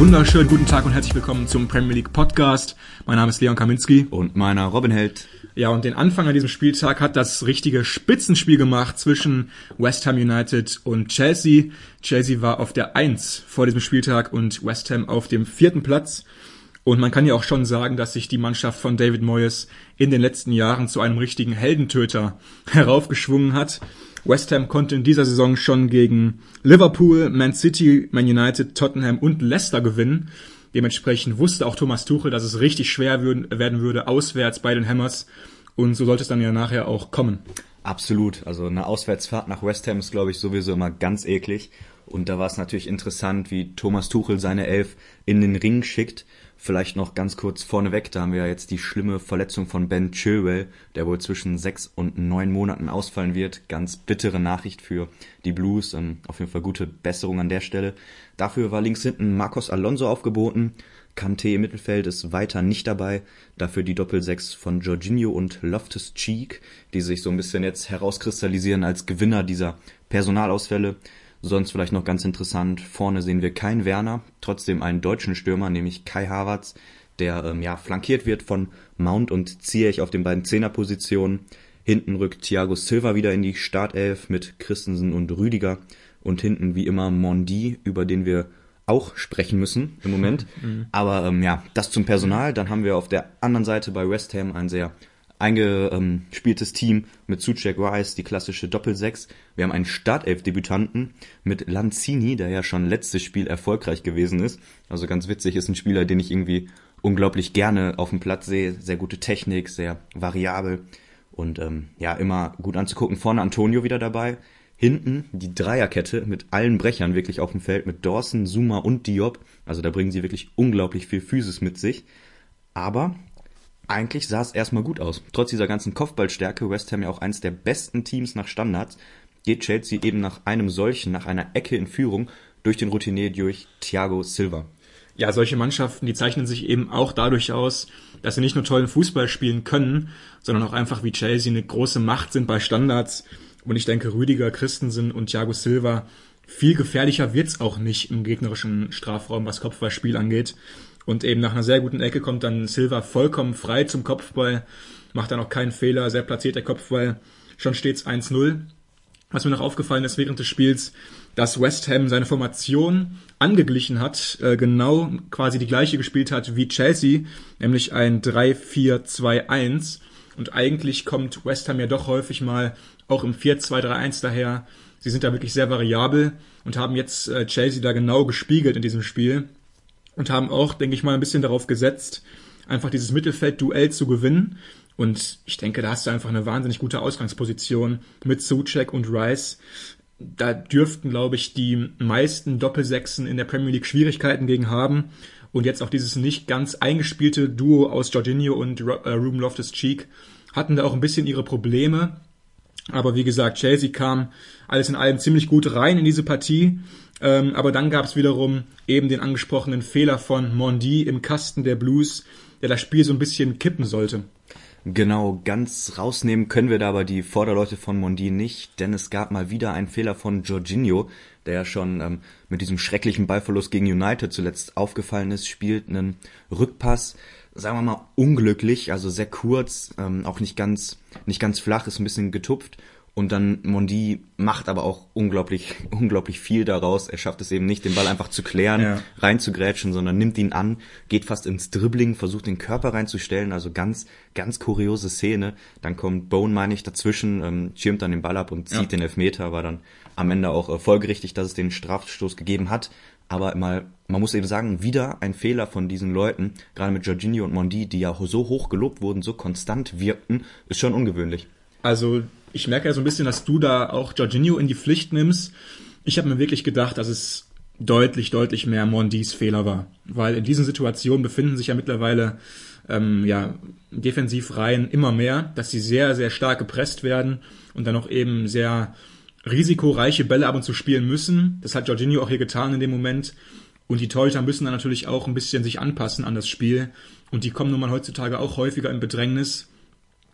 Wunderschönen guten Tag und herzlich willkommen zum Premier League Podcast. Mein Name ist Leon Kaminski. Und meiner Robin Held. Ja, und den Anfang an diesem Spieltag hat das richtige Spitzenspiel gemacht zwischen West Ham United und Chelsea. Chelsea war auf der 1 vor diesem Spieltag und West Ham auf dem vierten Platz. Und man kann ja auch schon sagen, dass sich die Mannschaft von David Moyes in den letzten Jahren zu einem richtigen Heldentöter heraufgeschwungen hat. West Ham konnte in dieser Saison schon gegen Liverpool, Man City, Man United, Tottenham und Leicester gewinnen. Dementsprechend wusste auch Thomas Tuchel, dass es richtig schwer werden würde auswärts bei den Hammers. Und so sollte es dann ja nachher auch kommen. Absolut. Also eine Auswärtsfahrt nach West Ham ist, glaube ich, sowieso immer ganz eklig. Und da war es natürlich interessant, wie Thomas Tuchel seine Elf in den Ring schickt. Vielleicht noch ganz kurz vorneweg, da haben wir ja jetzt die schlimme Verletzung von Ben Chilwell, der wohl zwischen sechs und neun Monaten ausfallen wird. Ganz bittere Nachricht für die Blues. Ähm, auf jeden Fall gute Besserung an der Stelle. Dafür war links hinten Marcos Alonso aufgeboten. Kante im Mittelfeld ist weiter nicht dabei. Dafür die Doppelsechs von Jorginho und Loftus Cheek, die sich so ein bisschen jetzt herauskristallisieren als Gewinner dieser Personalausfälle. Sonst vielleicht noch ganz interessant, vorne sehen wir keinen Werner, trotzdem einen deutschen Stürmer, nämlich Kai Havertz, der ähm, ja flankiert wird von Mount und Ziyech auf den beiden Zehnerpositionen. Hinten rückt Thiago Silva wieder in die Startelf mit Christensen und Rüdiger und hinten wie immer Mondi, über den wir auch sprechen müssen im Moment. Mhm. Aber ähm, ja, das zum Personal. Dann haben wir auf der anderen Seite bei West Ham ein sehr eingespieltes Team mit Suchek Rice, die klassische Doppelsechs. Wir haben einen Startelf-Debütanten mit Lanzini, der ja schon letztes Spiel erfolgreich gewesen ist. Also ganz witzig, ist ein Spieler, den ich irgendwie unglaublich gerne auf dem Platz sehe. Sehr gute Technik, sehr variabel und ähm, ja, immer gut anzugucken. Vorne Antonio wieder dabei. Hinten die Dreierkette mit allen Brechern wirklich auf dem Feld, mit Dawson, Zuma und Diop. Also da bringen sie wirklich unglaublich viel Physis mit sich. Aber eigentlich sah es erstmal gut aus. Trotz dieser ganzen Kopfballstärke, West Ham ja auch eines der besten Teams nach Standards, geht Chelsea eben nach einem solchen, nach einer Ecke in Führung durch den Routinier durch Thiago Silva. Ja, solche Mannschaften, die zeichnen sich eben auch dadurch aus, dass sie nicht nur tollen Fußball spielen können, sondern auch einfach wie Chelsea eine große Macht sind bei Standards. Und ich denke, Rüdiger, Christensen und Thiago Silva, viel gefährlicher wird's auch nicht im gegnerischen Strafraum, was Kopfballspiel angeht. Und eben nach einer sehr guten Ecke kommt dann Silva vollkommen frei zum Kopfball, macht dann auch keinen Fehler, sehr platziert der Kopfball, schon stets 1-0. Was mir noch aufgefallen ist während des Spiels, dass West Ham seine Formation angeglichen hat, äh, genau quasi die gleiche gespielt hat wie Chelsea, nämlich ein 3-4-2-1. Und eigentlich kommt West Ham ja doch häufig mal auch im 4-2-3-1 daher. Sie sind da wirklich sehr variabel und haben jetzt äh, Chelsea da genau gespiegelt in diesem Spiel und haben auch, denke ich mal, ein bisschen darauf gesetzt, einfach dieses Mittelfeld-Duell zu gewinnen. Und ich denke, da hast du einfach eine wahnsinnig gute Ausgangsposition mit Suchek und Rice. Da dürften, glaube ich, die meisten Doppelsechsen in der Premier League Schwierigkeiten gegen haben. Und jetzt auch dieses nicht ganz eingespielte Duo aus Jorginho und äh, Ruben Loftus-Cheek hatten da auch ein bisschen ihre Probleme. Aber wie gesagt, Chelsea kam alles in allem ziemlich gut rein in diese Partie ähm, aber dann gab es wiederum eben den angesprochenen Fehler von Mondi im Kasten der Blues, der das Spiel so ein bisschen kippen sollte. Genau, ganz rausnehmen können wir da aber die Vorderleute von Mondi nicht, denn es gab mal wieder einen Fehler von Jorginho, der ja schon ähm, mit diesem schrecklichen Ballverlust gegen United zuletzt aufgefallen ist, spielt einen Rückpass, sagen wir mal unglücklich, also sehr kurz, ähm, auch nicht ganz nicht ganz flach, ist ein bisschen getupft und dann Mondi macht aber auch unglaublich, unglaublich viel daraus. Er schafft es eben nicht, den Ball einfach zu klären, ja. reinzugrätschen, sondern nimmt ihn an, geht fast ins Dribbling, versucht den Körper reinzustellen. Also ganz, ganz kuriose Szene. Dann kommt Bone, meine ich, dazwischen, ähm, schirmt dann den Ball ab und zieht ja. den Elfmeter. War dann am Ende auch äh, folgerichtig, dass es den Strafstoß gegeben hat. Aber mal, man muss eben sagen, wieder ein Fehler von diesen Leuten, gerade mit Jorginho und Mondi, die ja so hoch gelobt wurden, so konstant wirkten, ist schon ungewöhnlich. Also ich merke ja so ein bisschen, dass du da auch Jorginho in die Pflicht nimmst. Ich habe mir wirklich gedacht, dass es deutlich, deutlich mehr Mondis Fehler war. Weil in diesen Situationen befinden sich ja mittlerweile ähm, ja, Defensivreihen immer mehr, dass sie sehr, sehr stark gepresst werden und dann auch eben sehr risikoreiche Bälle ab und zu spielen müssen. Das hat Jorginho auch hier getan in dem Moment. Und die Torhüter müssen dann natürlich auch ein bisschen sich anpassen an das Spiel. Und die kommen nun mal heutzutage auch häufiger in Bedrängnis.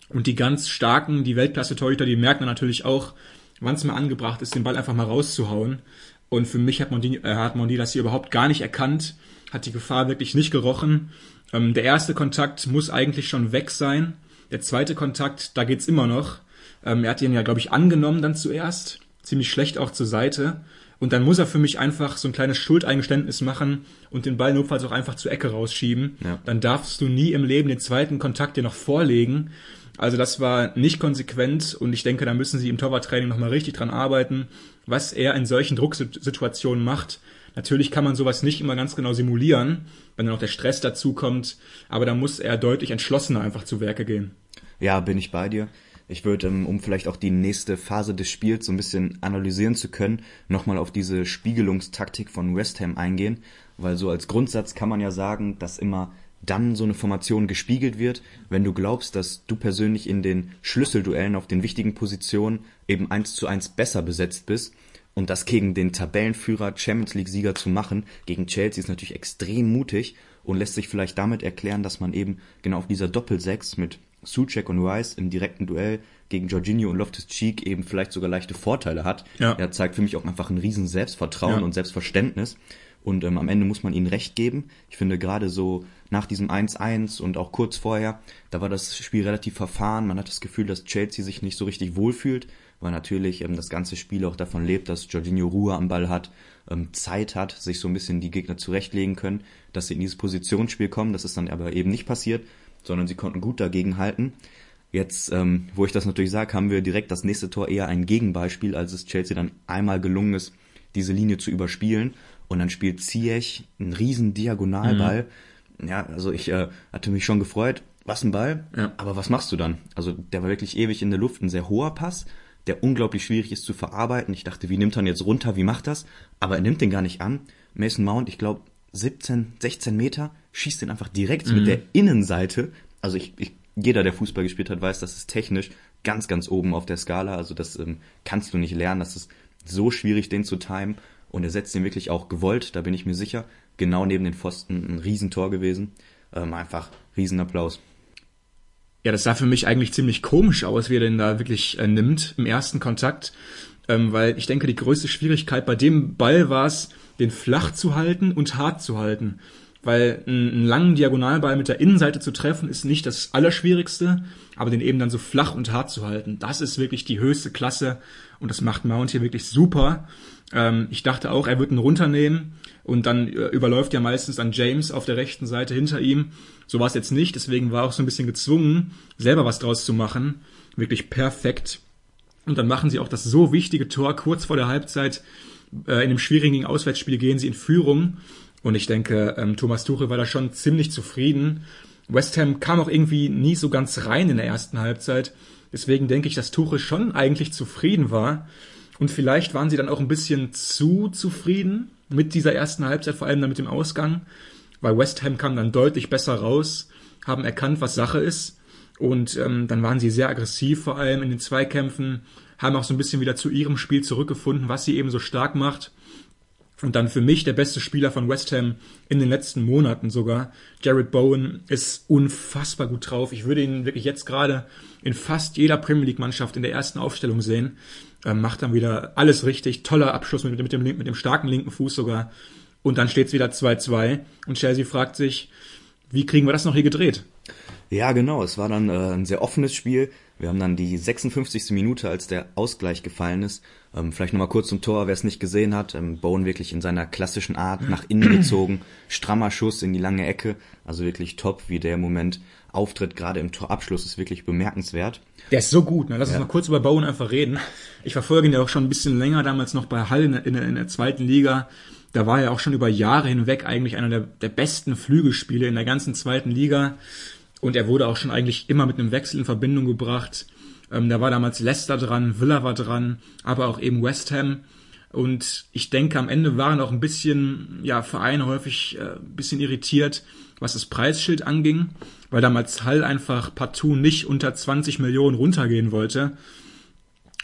Und die ganz starken, die Weltklasse-Torhüter, die merken dann natürlich auch, wann es mal angebracht ist, den Ball einfach mal rauszuhauen. Und für mich hat Mondi, äh, hat Mondi das hier überhaupt gar nicht erkannt, hat die Gefahr wirklich nicht gerochen. Ähm, der erste Kontakt muss eigentlich schon weg sein. Der zweite Kontakt, da geht's immer noch. Ähm, er hat ihn ja, glaube ich, angenommen dann zuerst. Ziemlich schlecht auch zur Seite. Und dann muss er für mich einfach so ein kleines Schuldeingeständnis machen und den Ball notfalls auch einfach zur Ecke rausschieben. Ja. Dann darfst du nie im Leben den zweiten Kontakt dir noch vorlegen. Also das war nicht konsequent und ich denke, da müssen sie im Torwarttraining nochmal richtig dran arbeiten, was er in solchen Drucksituationen macht. Natürlich kann man sowas nicht immer ganz genau simulieren, wenn dann noch der Stress dazu kommt, aber da muss er deutlich entschlossener einfach zu Werke gehen. Ja, bin ich bei dir. Ich würde, ähm, um vielleicht auch die nächste Phase des Spiels so ein bisschen analysieren zu können, nochmal auf diese Spiegelungstaktik von West Ham eingehen, weil so als Grundsatz kann man ja sagen, dass immer dann so eine Formation gespiegelt wird, wenn du glaubst, dass du persönlich in den Schlüsselduellen auf den wichtigen Positionen eben eins zu eins besser besetzt bist. Und das gegen den Tabellenführer Champions League Sieger zu machen, gegen Chelsea ist natürlich extrem mutig und lässt sich vielleicht damit erklären, dass man eben genau auf dieser Doppelsechs mit Suchek und Rice im direkten Duell gegen Jorginho und Loftus-Cheek eben vielleicht sogar leichte Vorteile hat. Ja. Er zeigt für mich auch einfach ein riesen Selbstvertrauen ja. und Selbstverständnis. Und ähm, am Ende muss man ihnen recht geben. Ich finde gerade so nach diesem 1-1 und auch kurz vorher, da war das Spiel relativ verfahren. Man hat das Gefühl, dass Chelsea sich nicht so richtig wohlfühlt, weil natürlich ähm, das ganze Spiel auch davon lebt, dass Jorginho Ruhe am Ball hat, ähm, Zeit hat, sich so ein bisschen die Gegner zurechtlegen können, dass sie in dieses Positionsspiel kommen. Das ist dann aber eben nicht passiert, sondern sie konnten gut dagegen halten. Jetzt, ähm, wo ich das natürlich sage, haben wir direkt das nächste Tor eher ein Gegenbeispiel, als es Chelsea dann einmal gelungen ist, diese Linie zu überspielen und dann spielt Ziyech einen riesen Diagonalball. Mhm. Ja, also ich äh, hatte mich schon gefreut, was ein Ball, ja. aber was machst du dann? Also der war wirklich ewig in der Luft, ein sehr hoher Pass, der unglaublich schwierig ist zu verarbeiten. Ich dachte, wie nimmt er ihn jetzt runter, wie macht das? Aber er nimmt den gar nicht an. Mason Mount, ich glaube 17, 16 Meter, schießt den einfach direkt mhm. mit der Innenseite. Also ich, ich, jeder, der Fußball gespielt hat, weiß, das ist technisch ganz, ganz oben auf der Skala. Also das ähm, kannst du nicht lernen. Das ist so schwierig, den zu timen. Und er setzt den wirklich auch gewollt, da bin ich mir sicher. Genau neben den Pfosten ein Riesentor gewesen. Ähm, einfach Riesenapplaus. Ja, das sah für mich eigentlich ziemlich komisch aus, wie er den da wirklich äh, nimmt im ersten Kontakt. Ähm, weil ich denke, die größte Schwierigkeit bei dem Ball war es, den flach zu halten und hart zu halten. Weil einen langen Diagonalball mit der Innenseite zu treffen, ist nicht das Allerschwierigste, aber den eben dann so flach und hart zu halten, das ist wirklich die höchste Klasse und das macht Mount hier wirklich super. Ähm, ich dachte auch, er wird ihn runternehmen und dann äh, überläuft ja meistens dann James auf der rechten Seite hinter ihm. So war es jetzt nicht, deswegen war er auch so ein bisschen gezwungen, selber was draus zu machen. Wirklich perfekt. Und dann machen sie auch das so wichtige Tor kurz vor der Halbzeit. Äh, in dem schwierigen Auswärtsspiel gehen sie in Führung. Und ich denke, ähm, Thomas Tuchel war da schon ziemlich zufrieden. West Ham kam auch irgendwie nie so ganz rein in der ersten Halbzeit. Deswegen denke ich, dass Tuchel schon eigentlich zufrieden war. Und vielleicht waren sie dann auch ein bisschen zu zufrieden mit dieser ersten Halbzeit, vor allem dann mit dem Ausgang, weil West Ham kam dann deutlich besser raus, haben erkannt, was Sache ist. Und ähm, dann waren sie sehr aggressiv, vor allem in den Zweikämpfen, haben auch so ein bisschen wieder zu ihrem Spiel zurückgefunden, was sie eben so stark macht. Und dann für mich der beste Spieler von West Ham in den letzten Monaten sogar. Jared Bowen ist unfassbar gut drauf. Ich würde ihn wirklich jetzt gerade in fast jeder Premier League Mannschaft in der ersten Aufstellung sehen. Ähm, macht dann wieder alles richtig. Toller Abschluss mit, mit, dem, mit dem starken linken Fuß sogar. Und dann steht es wieder 2-2. Und Chelsea fragt sich, wie kriegen wir das noch hier gedreht? Ja, genau. Es war dann äh, ein sehr offenes Spiel. Wir haben dann die 56. Minute, als der Ausgleich gefallen ist. Ähm, vielleicht nochmal kurz zum Tor, wer es nicht gesehen hat. Ähm, Bowen wirklich in seiner klassischen Art nach innen gezogen. Strammer Schuss in die lange Ecke. Also wirklich top, wie der im Moment auftritt. Gerade im Torabschluss ist wirklich bemerkenswert. Der ist so gut. Ne? Lass ja. uns mal kurz über Bowen einfach reden. Ich verfolge ihn ja auch schon ein bisschen länger, damals noch bei Hall in der, in der, in der zweiten Liga. Da war er auch schon über Jahre hinweg eigentlich einer der, der besten Flügelspiele in der ganzen zweiten Liga. Und er wurde auch schon eigentlich immer mit einem Wechsel in Verbindung gebracht. Ähm, da war damals Leicester dran, Villa war dran, aber auch eben West Ham. Und ich denke, am Ende waren auch ein bisschen, ja, Vereine häufig äh, ein bisschen irritiert, was das Preisschild anging, weil damals Hall einfach partout nicht unter 20 Millionen runtergehen wollte.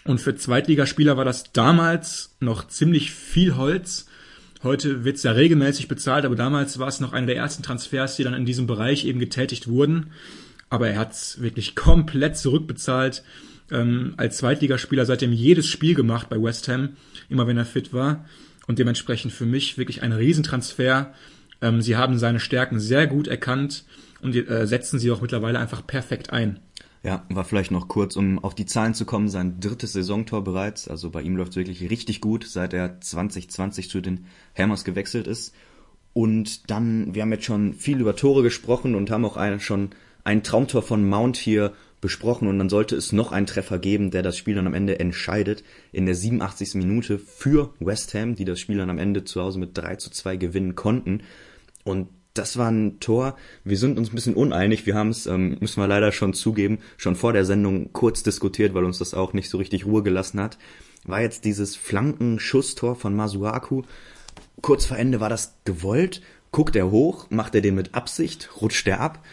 Und für Zweitligaspieler war das damals noch ziemlich viel Holz. Heute wird's ja regelmäßig bezahlt, aber damals war es noch einer der ersten Transfers, die dann in diesem Bereich eben getätigt wurden. Aber er hat's wirklich komplett zurückbezahlt. Ähm, als Zweitligaspieler seitdem jedes Spiel gemacht bei West Ham, immer wenn er fit war. und dementsprechend für mich wirklich ein Riesentransfer. Ähm, sie haben seine Stärken sehr gut erkannt und äh, setzen sie auch mittlerweile einfach perfekt ein. Ja, war vielleicht noch kurz, um auf die Zahlen zu kommen, sein drittes Saisontor bereits. Also bei ihm läuft es wirklich richtig gut, seit er 2020 zu den Hammers gewechselt ist. Und dann, wir haben jetzt schon viel über Tore gesprochen und haben auch einen, schon ein Traumtor von Mount hier besprochen und dann sollte es noch einen Treffer geben, der das Spiel dann am Ende entscheidet. In der 87. Minute für West Ham, die das Spiel dann am Ende zu Hause mit 3 zu 2 gewinnen konnten. Und das war ein Tor. Wir sind uns ein bisschen uneinig. Wir haben es, ähm, müssen wir leider schon zugeben, schon vor der Sendung kurz diskutiert, weil uns das auch nicht so richtig Ruhe gelassen hat. War jetzt dieses Flankenschusstor von Masuaku. Kurz vor Ende war das gewollt. Guckt er hoch, macht er den mit Absicht, rutscht er ab.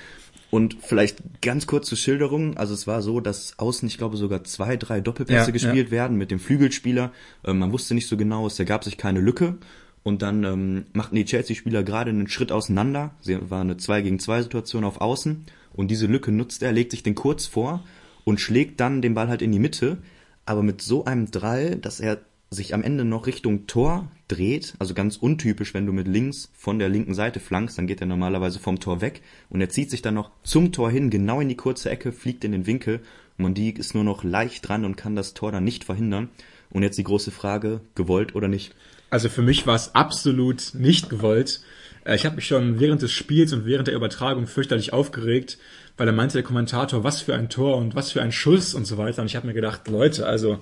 Und vielleicht ganz kurz zur Schilderung. Also es war so, dass außen, ich glaube, sogar zwei, drei Doppelpässe ja, gespielt ja. werden mit dem Flügelspieler. Ähm, man wusste nicht so genau, es ergab sich keine Lücke. Und dann ähm, machten die Chelsea-Spieler gerade einen Schritt auseinander. Sie war eine 2 gegen 2 Situation auf Außen. Und diese Lücke nutzt er, legt sich den kurz vor und schlägt dann den Ball halt in die Mitte. Aber mit so einem Drall, dass er sich am Ende noch Richtung Tor dreht, also ganz untypisch, wenn du mit links von der linken Seite flankst, dann geht er normalerweise vom Tor weg und er zieht sich dann noch zum Tor hin, genau in die kurze Ecke, fliegt in den Winkel. Mondi ist nur noch leicht dran und kann das Tor dann nicht verhindern. Und jetzt die große Frage, gewollt oder nicht? Also für mich war es absolut nicht gewollt. Äh, ich habe mich schon während des Spiels und während der Übertragung fürchterlich aufgeregt, weil er meinte der Kommentator, was für ein Tor und was für ein Schuss und so weiter. Und ich habe mir gedacht, Leute, also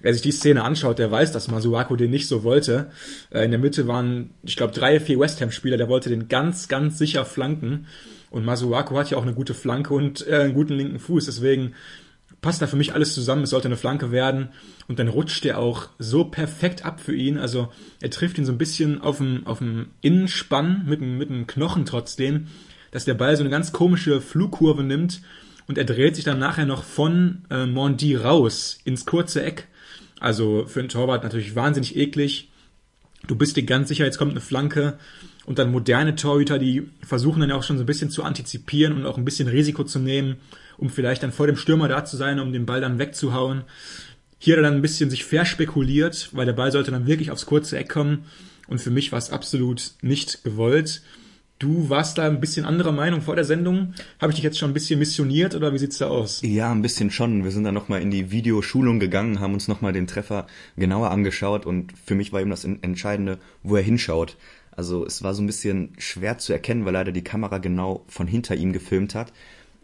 wer sich die Szene anschaut, der weiß, dass Masuaku den nicht so wollte. Äh, in der Mitte waren, ich glaube, drei, vier West Ham-Spieler, der wollte den ganz, ganz sicher flanken. Und Masuaku hat ja auch eine gute Flanke und äh, einen guten linken Fuß. Deswegen passt da für mich alles zusammen. Es sollte eine Flanke werden. Und dann rutscht er auch so perfekt ab für ihn. Also er trifft ihn so ein bisschen auf dem, auf dem Innenspann mit, mit dem Knochen trotzdem, dass der Ball so eine ganz komische Flugkurve nimmt. Und er dreht sich dann nachher noch von äh, Mondi raus ins kurze Eck. Also für einen Torwart natürlich wahnsinnig eklig. Du bist dir ganz sicher, jetzt kommt eine Flanke. Und dann moderne Torhüter, die versuchen dann auch schon so ein bisschen zu antizipieren und auch ein bisschen Risiko zu nehmen um vielleicht dann vor dem Stürmer da zu sein, um den Ball dann wegzuhauen. Hier hat er dann ein bisschen sich verspekuliert, weil der Ball sollte dann wirklich aufs kurze Eck kommen. Und für mich war es absolut nicht gewollt. Du warst da ein bisschen anderer Meinung vor der Sendung. Habe ich dich jetzt schon ein bisschen missioniert oder wie sieht's da aus? Ja, ein bisschen schon. Wir sind dann nochmal in die Videoschulung gegangen, haben uns nochmal den Treffer genauer angeschaut und für mich war eben das Entscheidende, wo er hinschaut. Also es war so ein bisschen schwer zu erkennen, weil leider die Kamera genau von hinter ihm gefilmt hat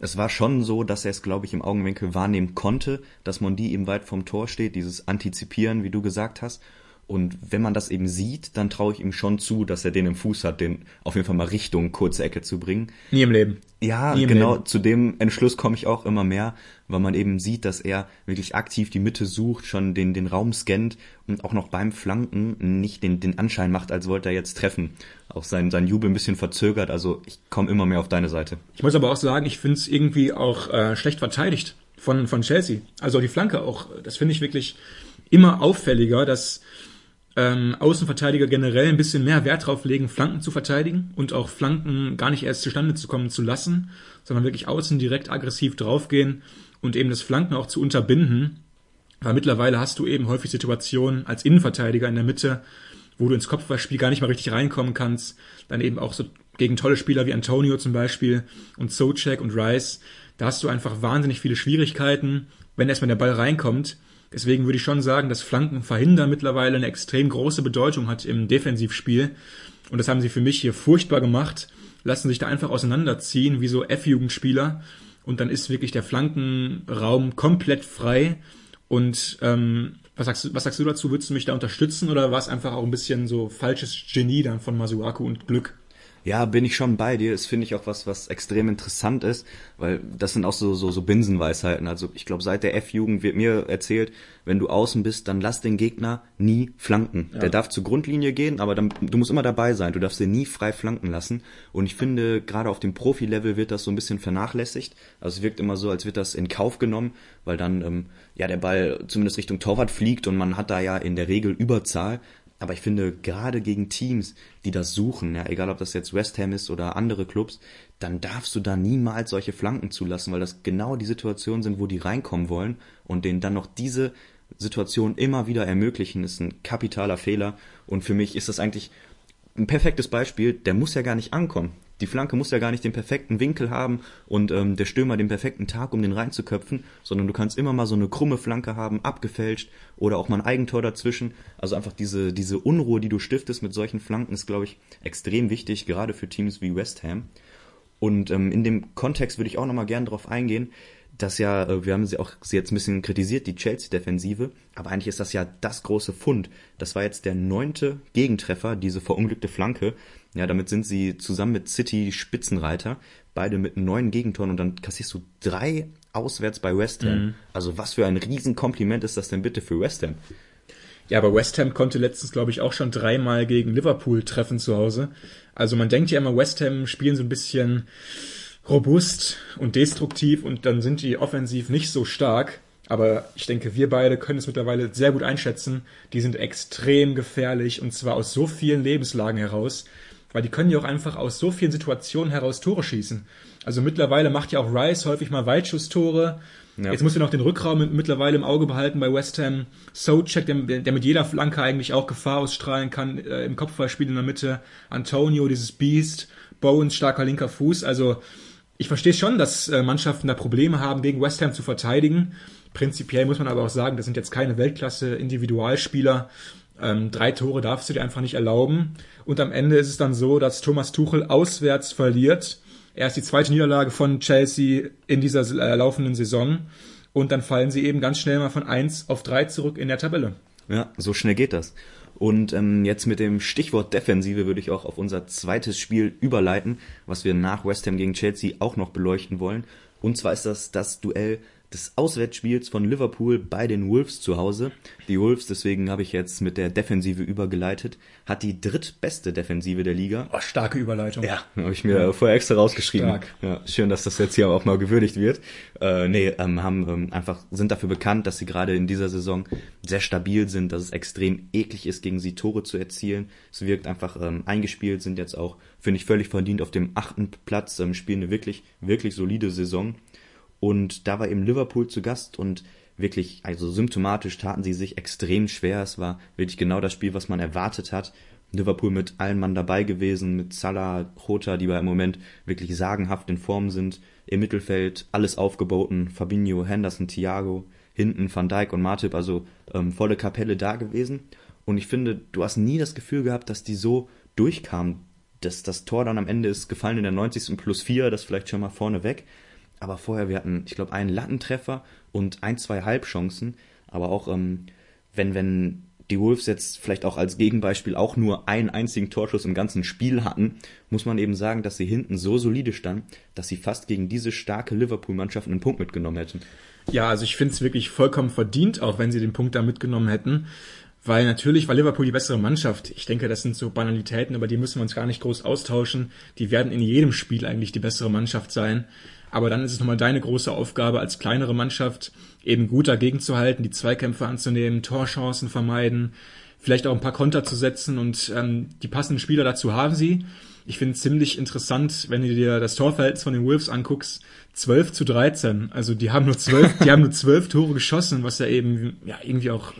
es war schon so, dass er es, glaube ich, im Augenwinkel wahrnehmen konnte, dass Mondi eben weit vom Tor steht, dieses Antizipieren, wie du gesagt hast. Und wenn man das eben sieht, dann traue ich ihm schon zu, dass er den im Fuß hat, den auf jeden Fall mal Richtung kurze Ecke zu bringen. Nie im Leben. Ja, Nie genau, Leben. zu dem Entschluss komme ich auch immer mehr, weil man eben sieht, dass er wirklich aktiv die Mitte sucht, schon den, den Raum scannt und auch noch beim Flanken nicht den, den Anschein macht, als wollte er jetzt treffen. Auch sein, sein Jubel ein bisschen verzögert, also ich komme immer mehr auf deine Seite. Ich muss aber auch sagen, ich finde es irgendwie auch äh, schlecht verteidigt von, von Chelsea. Also die Flanke auch, das finde ich wirklich immer auffälliger, dass ähm, Außenverteidiger generell ein bisschen mehr Wert drauf legen, Flanken zu verteidigen und auch Flanken gar nicht erst zustande zu kommen zu lassen, sondern wirklich außen direkt aggressiv draufgehen und eben das Flanken auch zu unterbinden. Weil mittlerweile hast du eben häufig Situationen als Innenverteidiger in der Mitte, wo du ins Kopfballspiel gar nicht mal richtig reinkommen kannst. Dann eben auch so gegen tolle Spieler wie Antonio zum Beispiel und Socek und Rice. Da hast du einfach wahnsinnig viele Schwierigkeiten, wenn erstmal der Ball reinkommt Deswegen würde ich schon sagen, dass Flanken verhindern mittlerweile eine extrem große Bedeutung hat im Defensivspiel. Und das haben sie für mich hier furchtbar gemacht. Lassen sich da einfach auseinanderziehen, wie so F-Jugendspieler. Und dann ist wirklich der Flankenraum komplett frei. Und ähm, was sagst, du, was sagst du dazu? Würdest du mich da unterstützen oder war es einfach auch ein bisschen so falsches Genie dann von Masuaku und Glück? Ja, bin ich schon bei dir. Das finde ich auch was, was extrem interessant ist, weil das sind auch so, so, so Binsenweisheiten. Also ich glaube, seit der F-Jugend wird mir erzählt, wenn du außen bist, dann lass den Gegner nie flanken. Ja. Der darf zur Grundlinie gehen, aber dann, du musst immer dabei sein. Du darfst den nie frei flanken lassen. Und ich finde, gerade auf dem Profi-Level wird das so ein bisschen vernachlässigt. Also es wirkt immer so, als wird das in Kauf genommen, weil dann ähm, ja der Ball zumindest Richtung Torwart fliegt und man hat da ja in der Regel Überzahl. Aber ich finde, gerade gegen Teams, die das suchen, ja, egal ob das jetzt West Ham ist oder andere Clubs, dann darfst du da niemals solche Flanken zulassen, weil das genau die Situationen sind, wo die reinkommen wollen und denen dann noch diese Situationen immer wieder ermöglichen, ist ein kapitaler Fehler. Und für mich ist das eigentlich ein perfektes Beispiel. Der muss ja gar nicht ankommen. Die Flanke muss ja gar nicht den perfekten Winkel haben und ähm, der Stürmer den perfekten Tag, um den reinzuköpfen, sondern du kannst immer mal so eine krumme Flanke haben, abgefälscht oder auch mal ein Eigentor dazwischen. Also einfach diese, diese Unruhe, die du stiftest mit solchen Flanken, ist, glaube ich, extrem wichtig, gerade für Teams wie West Ham. Und ähm, in dem Kontext würde ich auch nochmal gern darauf eingehen, dass ja, äh, wir haben sie auch sie jetzt ein bisschen kritisiert, die Chelsea-Defensive, aber eigentlich ist das ja das große Fund. Das war jetzt der neunte Gegentreffer, diese verunglückte Flanke. Ja, damit sind sie zusammen mit City Spitzenreiter, beide mit neun Gegentoren und dann kassierst du drei auswärts bei West Ham. Mhm. Also was für ein Riesenkompliment ist das denn bitte für West Ham? Ja, aber West Ham konnte letztens, glaube ich, auch schon dreimal gegen Liverpool treffen zu Hause. Also man denkt ja immer, West Ham spielen so ein bisschen robust und destruktiv und dann sind die offensiv nicht so stark. Aber ich denke, wir beide können es mittlerweile sehr gut einschätzen. Die sind extrem gefährlich und zwar aus so vielen Lebenslagen heraus. Weil die können ja auch einfach aus so vielen Situationen heraus Tore schießen. Also mittlerweile macht ja auch Rice häufig mal Weitschusstore. Ja. Jetzt muss wir noch den Rückraum mittlerweile im Auge behalten bei West Ham. Socek, der, der mit jeder Flanke eigentlich auch Gefahr ausstrahlen kann, äh, im Kopfballspiel in der Mitte. Antonio, dieses Beast. Bowens, starker linker Fuß. Also ich verstehe schon, dass äh, Mannschaften da Probleme haben, gegen West Ham zu verteidigen. Prinzipiell muss man aber auch sagen, das sind jetzt keine Weltklasse-Individualspieler. Ähm, drei Tore darfst du dir einfach nicht erlauben. Und am Ende ist es dann so, dass Thomas Tuchel auswärts verliert. Er ist die zweite Niederlage von Chelsea in dieser äh, laufenden Saison. Und dann fallen sie eben ganz schnell mal von eins auf drei zurück in der Tabelle. Ja, so schnell geht das. Und ähm, jetzt mit dem Stichwort Defensive würde ich auch auf unser zweites Spiel überleiten, was wir nach West Ham gegen Chelsea auch noch beleuchten wollen. Und zwar ist das das Duell des Auswärtsspiels von Liverpool bei den Wolves zu Hause. Die Wolves, deswegen habe ich jetzt mit der Defensive übergeleitet, hat die drittbeste Defensive der Liga. Oh, starke Überleitung. Ja, habe ich mir ja. vorher extra rausgeschrieben. Stark. Ja, schön, dass das jetzt hier auch mal gewürdigt wird. Äh, nee, ähm, haben ähm, einfach sind dafür bekannt, dass sie gerade in dieser Saison sehr stabil sind, dass es extrem eklig ist, gegen sie Tore zu erzielen. Es wirkt einfach ähm, eingespielt, sind jetzt auch, finde ich, völlig verdient auf dem achten Platz, ähm, spielen eine wirklich, wirklich solide Saison. Und da war eben Liverpool zu Gast und wirklich, also symptomatisch taten sie sich extrem schwer. Es war wirklich genau das Spiel, was man erwartet hat. Liverpool mit allen Mann dabei gewesen, mit Salah, Jota, die im Moment wirklich sagenhaft in Form sind. Im Mittelfeld alles aufgeboten, Fabinho, Henderson, Thiago, hinten Van Dijk und Matip, also ähm, volle Kapelle da gewesen. Und ich finde, du hast nie das Gefühl gehabt, dass die so durchkamen. Das, das Tor dann am Ende ist gefallen in der 90. plus 4, das vielleicht schon mal vorne weg aber vorher, wir hatten, ich glaube, einen Lattentreffer und ein, zwei Halbchancen. Aber auch, ähm, wenn, wenn die Wolves jetzt vielleicht auch als Gegenbeispiel auch nur einen einzigen Torschuss im ganzen Spiel hatten, muss man eben sagen, dass sie hinten so solide standen, dass sie fast gegen diese starke Liverpool-Mannschaft einen Punkt mitgenommen hätten. Ja, also ich finde es wirklich vollkommen verdient, auch wenn sie den Punkt da mitgenommen hätten. Weil natürlich war Liverpool die bessere Mannschaft. Ich denke, das sind so Banalitäten, aber die müssen wir uns gar nicht groß austauschen. Die werden in jedem Spiel eigentlich die bessere Mannschaft sein. Aber dann ist es nochmal deine große Aufgabe als kleinere Mannschaft, eben gut dagegen zu halten, die Zweikämpfe anzunehmen, Torchancen vermeiden, vielleicht auch ein paar Konter zu setzen und ähm, die passenden Spieler dazu haben sie. Ich finde es ziemlich interessant, wenn du dir das Torverhältnis von den Wolves anguckst, 12 zu 13. Also die haben nur 12, die haben nur 12 Tore geschossen, was ja eben ja irgendwie auch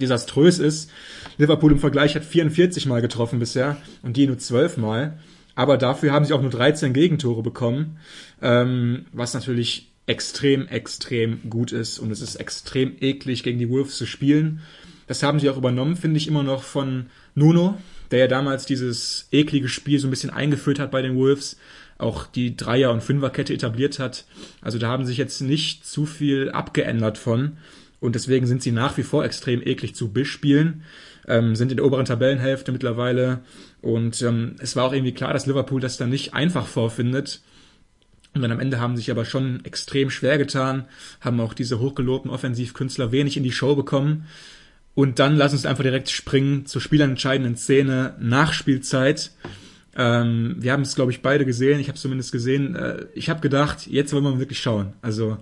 desaströs ist. Liverpool im Vergleich hat 44 Mal getroffen bisher und die nur 12 Mal. Aber dafür haben sie auch nur 13 Gegentore bekommen, ähm, was natürlich extrem, extrem gut ist. Und es ist extrem eklig, gegen die Wolves zu spielen. Das haben sie auch übernommen, finde ich, immer noch von Nuno, der ja damals dieses eklige Spiel so ein bisschen eingeführt hat bei den Wolves, auch die Dreier- und Fünferkette etabliert hat. Also da haben sich jetzt nicht zu viel abgeändert von. Und deswegen sind sie nach wie vor extrem eklig zu bespielen ähm, sind in der oberen Tabellenhälfte mittlerweile. Und ähm, es war auch irgendwie klar, dass Liverpool das dann nicht einfach vorfindet. Und dann am Ende haben sich aber schon extrem schwer getan, haben auch diese hochgelobten Offensivkünstler wenig in die Show bekommen. Und dann lass uns einfach direkt springen zur spielentscheidenden Szene Nachspielzeit. Ähm, wir haben es, glaube ich, beide gesehen. Ich habe zumindest gesehen. Äh, ich habe gedacht, jetzt wollen wir wirklich schauen. Also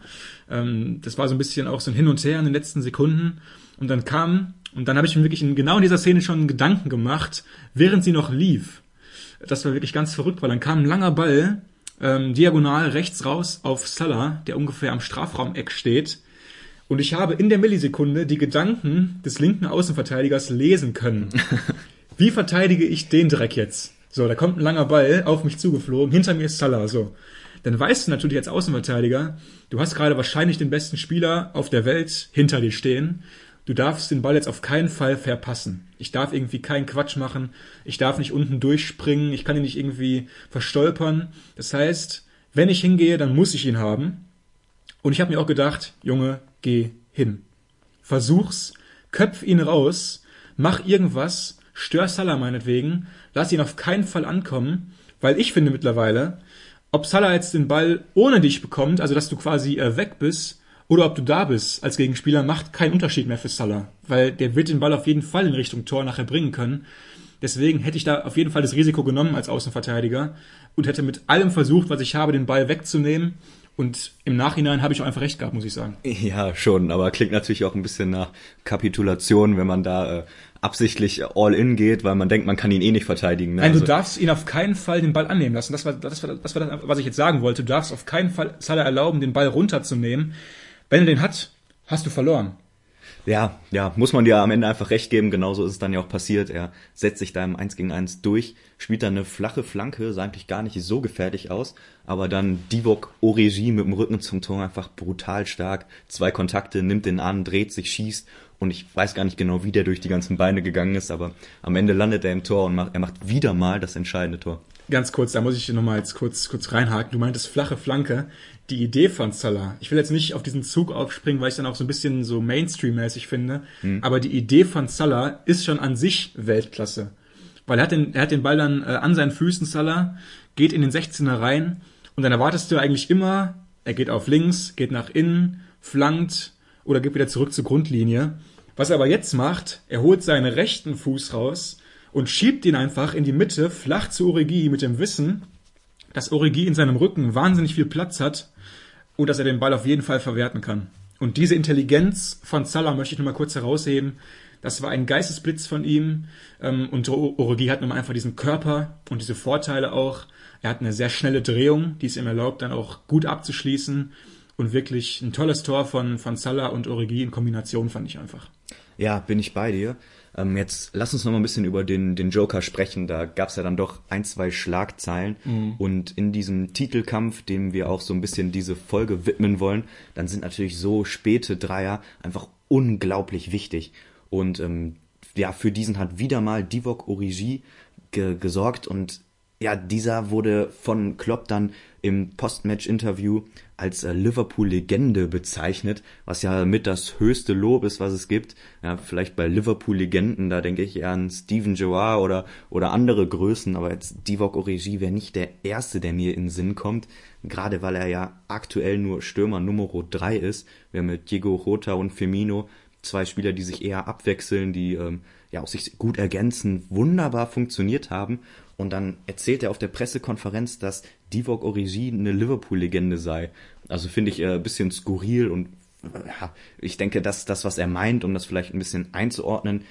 ähm, das war so ein bisschen auch so ein Hin und Her in den letzten Sekunden. Und dann kam und dann habe ich mir wirklich in, genau in dieser Szene schon Gedanken gemacht, während sie noch lief. Das war wirklich ganz verrückt, weil dann kam ein langer Ball ähm, diagonal rechts raus auf Salah, der ungefähr am Strafraumeck steht. Und ich habe in der Millisekunde die Gedanken des linken Außenverteidigers lesen können. Wie verteidige ich den Dreck jetzt? So, da kommt ein langer Ball auf mich zugeflogen, hinter mir ist Salah, so. Dann weißt du natürlich als Außenverteidiger, du hast gerade wahrscheinlich den besten Spieler auf der Welt hinter dir stehen. Du darfst den Ball jetzt auf keinen Fall verpassen. Ich darf irgendwie keinen Quatsch machen. Ich darf nicht unten durchspringen. Ich kann ihn nicht irgendwie verstolpern. Das heißt, wenn ich hingehe, dann muss ich ihn haben. Und ich habe mir auch gedacht, Junge, geh hin. Versuch's, köpf ihn raus, mach irgendwas, stör Salah meinetwegen, lass ihn auf keinen Fall ankommen, weil ich finde mittlerweile, ob Salah jetzt den Ball ohne dich bekommt, also dass du quasi äh, weg bist, oder ob du da bist als Gegenspieler, macht keinen Unterschied mehr für Salah, weil der wird den Ball auf jeden Fall in Richtung Tor nachher bringen können. Deswegen hätte ich da auf jeden Fall das Risiko genommen als Außenverteidiger und hätte mit allem versucht, was ich habe, den Ball wegzunehmen und im Nachhinein habe ich auch einfach recht gehabt, muss ich sagen. Ja, schon, aber klingt natürlich auch ein bisschen nach Kapitulation, wenn man da äh, absichtlich all in geht, weil man denkt, man kann ihn eh nicht verteidigen. Ne? Nein, also, du darfst ihn auf keinen Fall den Ball annehmen lassen. Das war, das war, das war das, was ich jetzt sagen wollte. Du darfst auf keinen Fall Salah erlauben, den Ball runterzunehmen. Wenn er den hat, hast du verloren. Ja, ja, muss man dir am Ende einfach recht geben. Genauso ist es dann ja auch passiert. Er setzt sich da im 1 gegen 1 durch, spielt dann eine flache Flanke, sah eigentlich gar nicht so gefährlich aus, aber dann Divok Oregi mit dem Rücken zum Tor einfach brutal stark. Zwei Kontakte, nimmt den an, dreht sich, schießt und ich weiß gar nicht genau, wie der durch die ganzen Beine gegangen ist, aber am Ende landet er im Tor und macht, er macht wieder mal das entscheidende Tor. Ganz kurz, da muss ich nochmal jetzt kurz, kurz reinhaken. Du meintest flache Flanke die Idee von Salah, ich will jetzt nicht auf diesen Zug aufspringen, weil ich dann auch so ein bisschen so Mainstream-mäßig finde, mhm. aber die Idee von Salah ist schon an sich Weltklasse. Weil er hat den, er hat den Ball dann äh, an seinen Füßen, Salah, geht in den 16er rein und dann erwartest du eigentlich immer, er geht auf links, geht nach innen, flankt oder geht wieder zurück zur Grundlinie. Was er aber jetzt macht, er holt seinen rechten Fuß raus und schiebt ihn einfach in die Mitte, flach zu Origi mit dem Wissen, dass Origi in seinem Rücken wahnsinnig viel Platz hat und dass er den Ball auf jeden Fall verwerten kann. Und diese Intelligenz von Salah möchte ich nochmal kurz herausheben. Das war ein Geistesblitz von ihm. Ähm, und Origi hat nun einfach diesen Körper und diese Vorteile auch. Er hat eine sehr schnelle Drehung, die es ihm erlaubt, dann auch gut abzuschließen. Und wirklich ein tolles Tor von, von Salah und Origi in Kombination fand ich einfach. Ja, bin ich bei dir. Ähm, jetzt lass uns noch mal ein bisschen über den, den Joker sprechen. Da gab es ja dann doch ein, zwei Schlagzeilen. Mhm. Und in diesem Titelkampf, dem wir auch so ein bisschen diese Folge widmen wollen, dann sind natürlich so späte Dreier einfach unglaublich wichtig. Und ähm, ja, für diesen hat wieder mal Divok Origi ge gesorgt und ja, dieser wurde von Klopp dann im Postmatch-Interview als äh, Liverpool-Legende bezeichnet, was ja mit das höchste Lob ist, was es gibt. Ja, vielleicht bei Liverpool-Legenden, da denke ich eher an Steven Gerrard oder, oder andere Größen, aber jetzt Divock Origi wäre nicht der erste, der mir in den Sinn kommt, gerade weil er ja aktuell nur Stürmer Nummer 3 ist. Wir haben mit Diego Rota und Firmino zwei Spieler, die sich eher abwechseln, die ähm, ja auch sich gut ergänzen, wunderbar funktioniert haben und dann erzählt er auf der Pressekonferenz, dass Divock Origi eine Liverpool-Legende sei. Also finde ich äh, ein bisschen skurril und ja, ich denke, dass das, was er meint, um das vielleicht ein bisschen einzuordnen,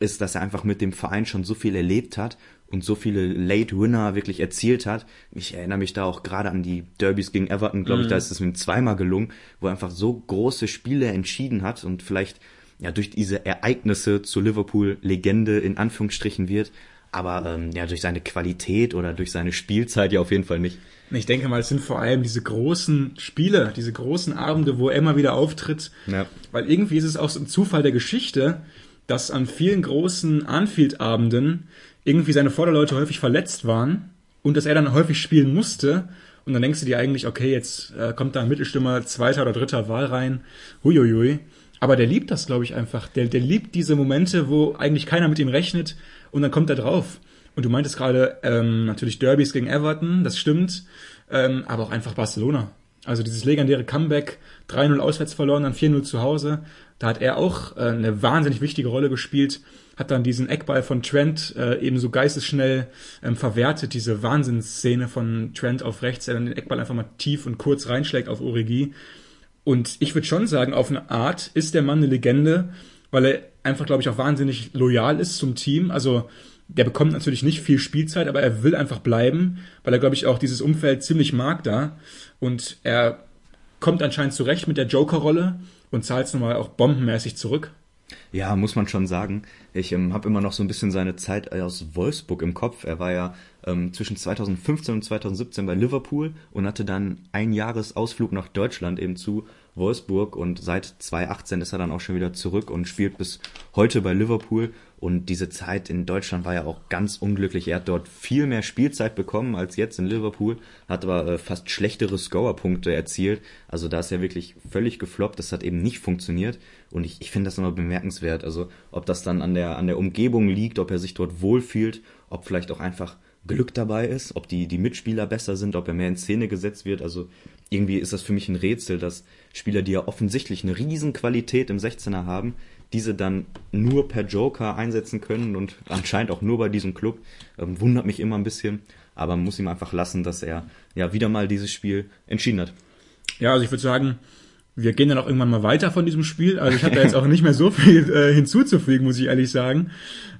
ist, dass er einfach mit dem Verein schon so viel erlebt hat und so viele Late Winner wirklich erzielt hat. Ich erinnere mich da auch gerade an die Derbys gegen Everton, glaube ich, da mhm. ist es ihm zweimal gelungen, wo er einfach so große Spiele entschieden hat und vielleicht ja durch diese Ereignisse zu Liverpool Legende in Anführungsstrichen wird aber ähm, ja durch seine Qualität oder durch seine Spielzeit ja auf jeden Fall nicht. Ich denke mal, es sind vor allem diese großen Spiele, diese großen Abende, wo er immer wieder auftritt. Ja. Weil irgendwie ist es auch so ein Zufall der Geschichte, dass an vielen großen Anfield-Abenden irgendwie seine Vorderleute häufig verletzt waren und dass er dann häufig spielen musste. Und dann denkst du dir eigentlich, okay, jetzt äh, kommt da ein Mittelstürmer zweiter oder dritter Wahl rein. Huiuiui. Aber der liebt das, glaube ich, einfach. Der, der liebt diese Momente, wo eigentlich keiner mit ihm rechnet und dann kommt er drauf. Und du meintest gerade ähm, natürlich Derbys gegen Everton, das stimmt, ähm, aber auch einfach Barcelona. Also dieses legendäre Comeback, 3-0 auswärts verloren, dann 4-0 zu Hause. Da hat er auch äh, eine wahnsinnig wichtige Rolle gespielt, hat dann diesen Eckball von Trent äh, eben so geistesschnell ähm, verwertet, diese Wahnsinnsszene von Trent auf rechts, der dann den Eckball einfach mal tief und kurz reinschlägt auf Origi. Und ich würde schon sagen, auf eine Art ist der Mann eine Legende, weil er einfach, glaube ich, auch wahnsinnig loyal ist zum Team. Also der bekommt natürlich nicht viel Spielzeit, aber er will einfach bleiben, weil er, glaube ich, auch dieses Umfeld ziemlich mag da. Und er kommt anscheinend zurecht mit der Joker-Rolle, und zahlst nun mal auch bombenmäßig zurück. Ja, muss man schon sagen. Ich ähm, habe immer noch so ein bisschen seine Zeit aus Wolfsburg im Kopf. Er war ja ähm, zwischen 2015 und 2017 bei Liverpool und hatte dann ein Jahresausflug nach Deutschland eben zu Wolfsburg und seit 2018 ist er dann auch schon wieder zurück und spielt bis heute bei Liverpool und diese Zeit in Deutschland war ja auch ganz unglücklich. Er hat dort viel mehr Spielzeit bekommen als jetzt in Liverpool, hat aber äh, fast schlechtere Scorerpunkte erzielt. Also da ist er wirklich völlig gefloppt. Das hat eben nicht funktioniert. Und ich, ich finde das immer bemerkenswert. Also ob das dann an der, an der Umgebung liegt, ob er sich dort wohlfühlt, ob vielleicht auch einfach Glück dabei ist, ob die, die Mitspieler besser sind, ob er mehr in Szene gesetzt wird. Also irgendwie ist das für mich ein Rätsel, dass Spieler, die ja offensichtlich eine Riesenqualität im 16er haben, diese dann nur per Joker einsetzen können und anscheinend auch nur bei diesem Club. Ähm, wundert mich immer ein bisschen, aber man muss ihm einfach lassen, dass er ja wieder mal dieses Spiel entschieden hat. Ja, also ich würde sagen, wir gehen dann auch irgendwann mal weiter von diesem Spiel. Also ich habe da jetzt auch nicht mehr so viel äh, hinzuzufügen, muss ich ehrlich sagen.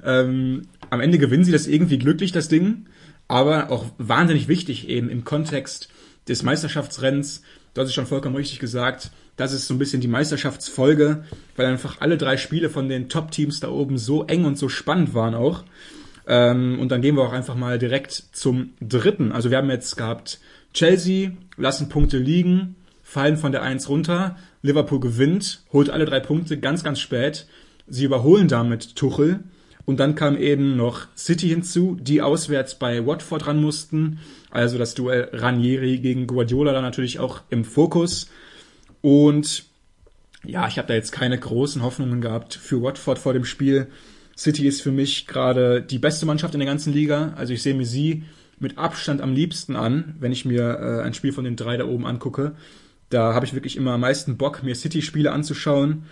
Ähm, am Ende gewinnen sie das irgendwie glücklich, das Ding, aber auch wahnsinnig wichtig eben im Kontext des Meisterschaftsrennens. Du hast es schon vollkommen richtig gesagt das ist so ein bisschen die Meisterschaftsfolge, weil einfach alle drei Spiele von den Top-Teams da oben so eng und so spannend waren auch. Ähm, und dann gehen wir auch einfach mal direkt zum dritten. Also wir haben jetzt gehabt Chelsea, lassen Punkte liegen, fallen von der 1 runter, Liverpool gewinnt, holt alle drei Punkte ganz, ganz spät. Sie überholen damit Tuchel. Und dann kam eben noch City hinzu, die auswärts bei Watford ran mussten. Also das Duell Ranieri gegen Guardiola da natürlich auch im Fokus. Und ja, ich habe da jetzt keine großen Hoffnungen gehabt für Watford vor dem Spiel. City ist für mich gerade die beste Mannschaft in der ganzen Liga. Also ich sehe mir sie mit Abstand am liebsten an, wenn ich mir äh, ein Spiel von den drei da oben angucke. Da habe ich wirklich immer am meisten Bock, mir City-Spiele anzuschauen.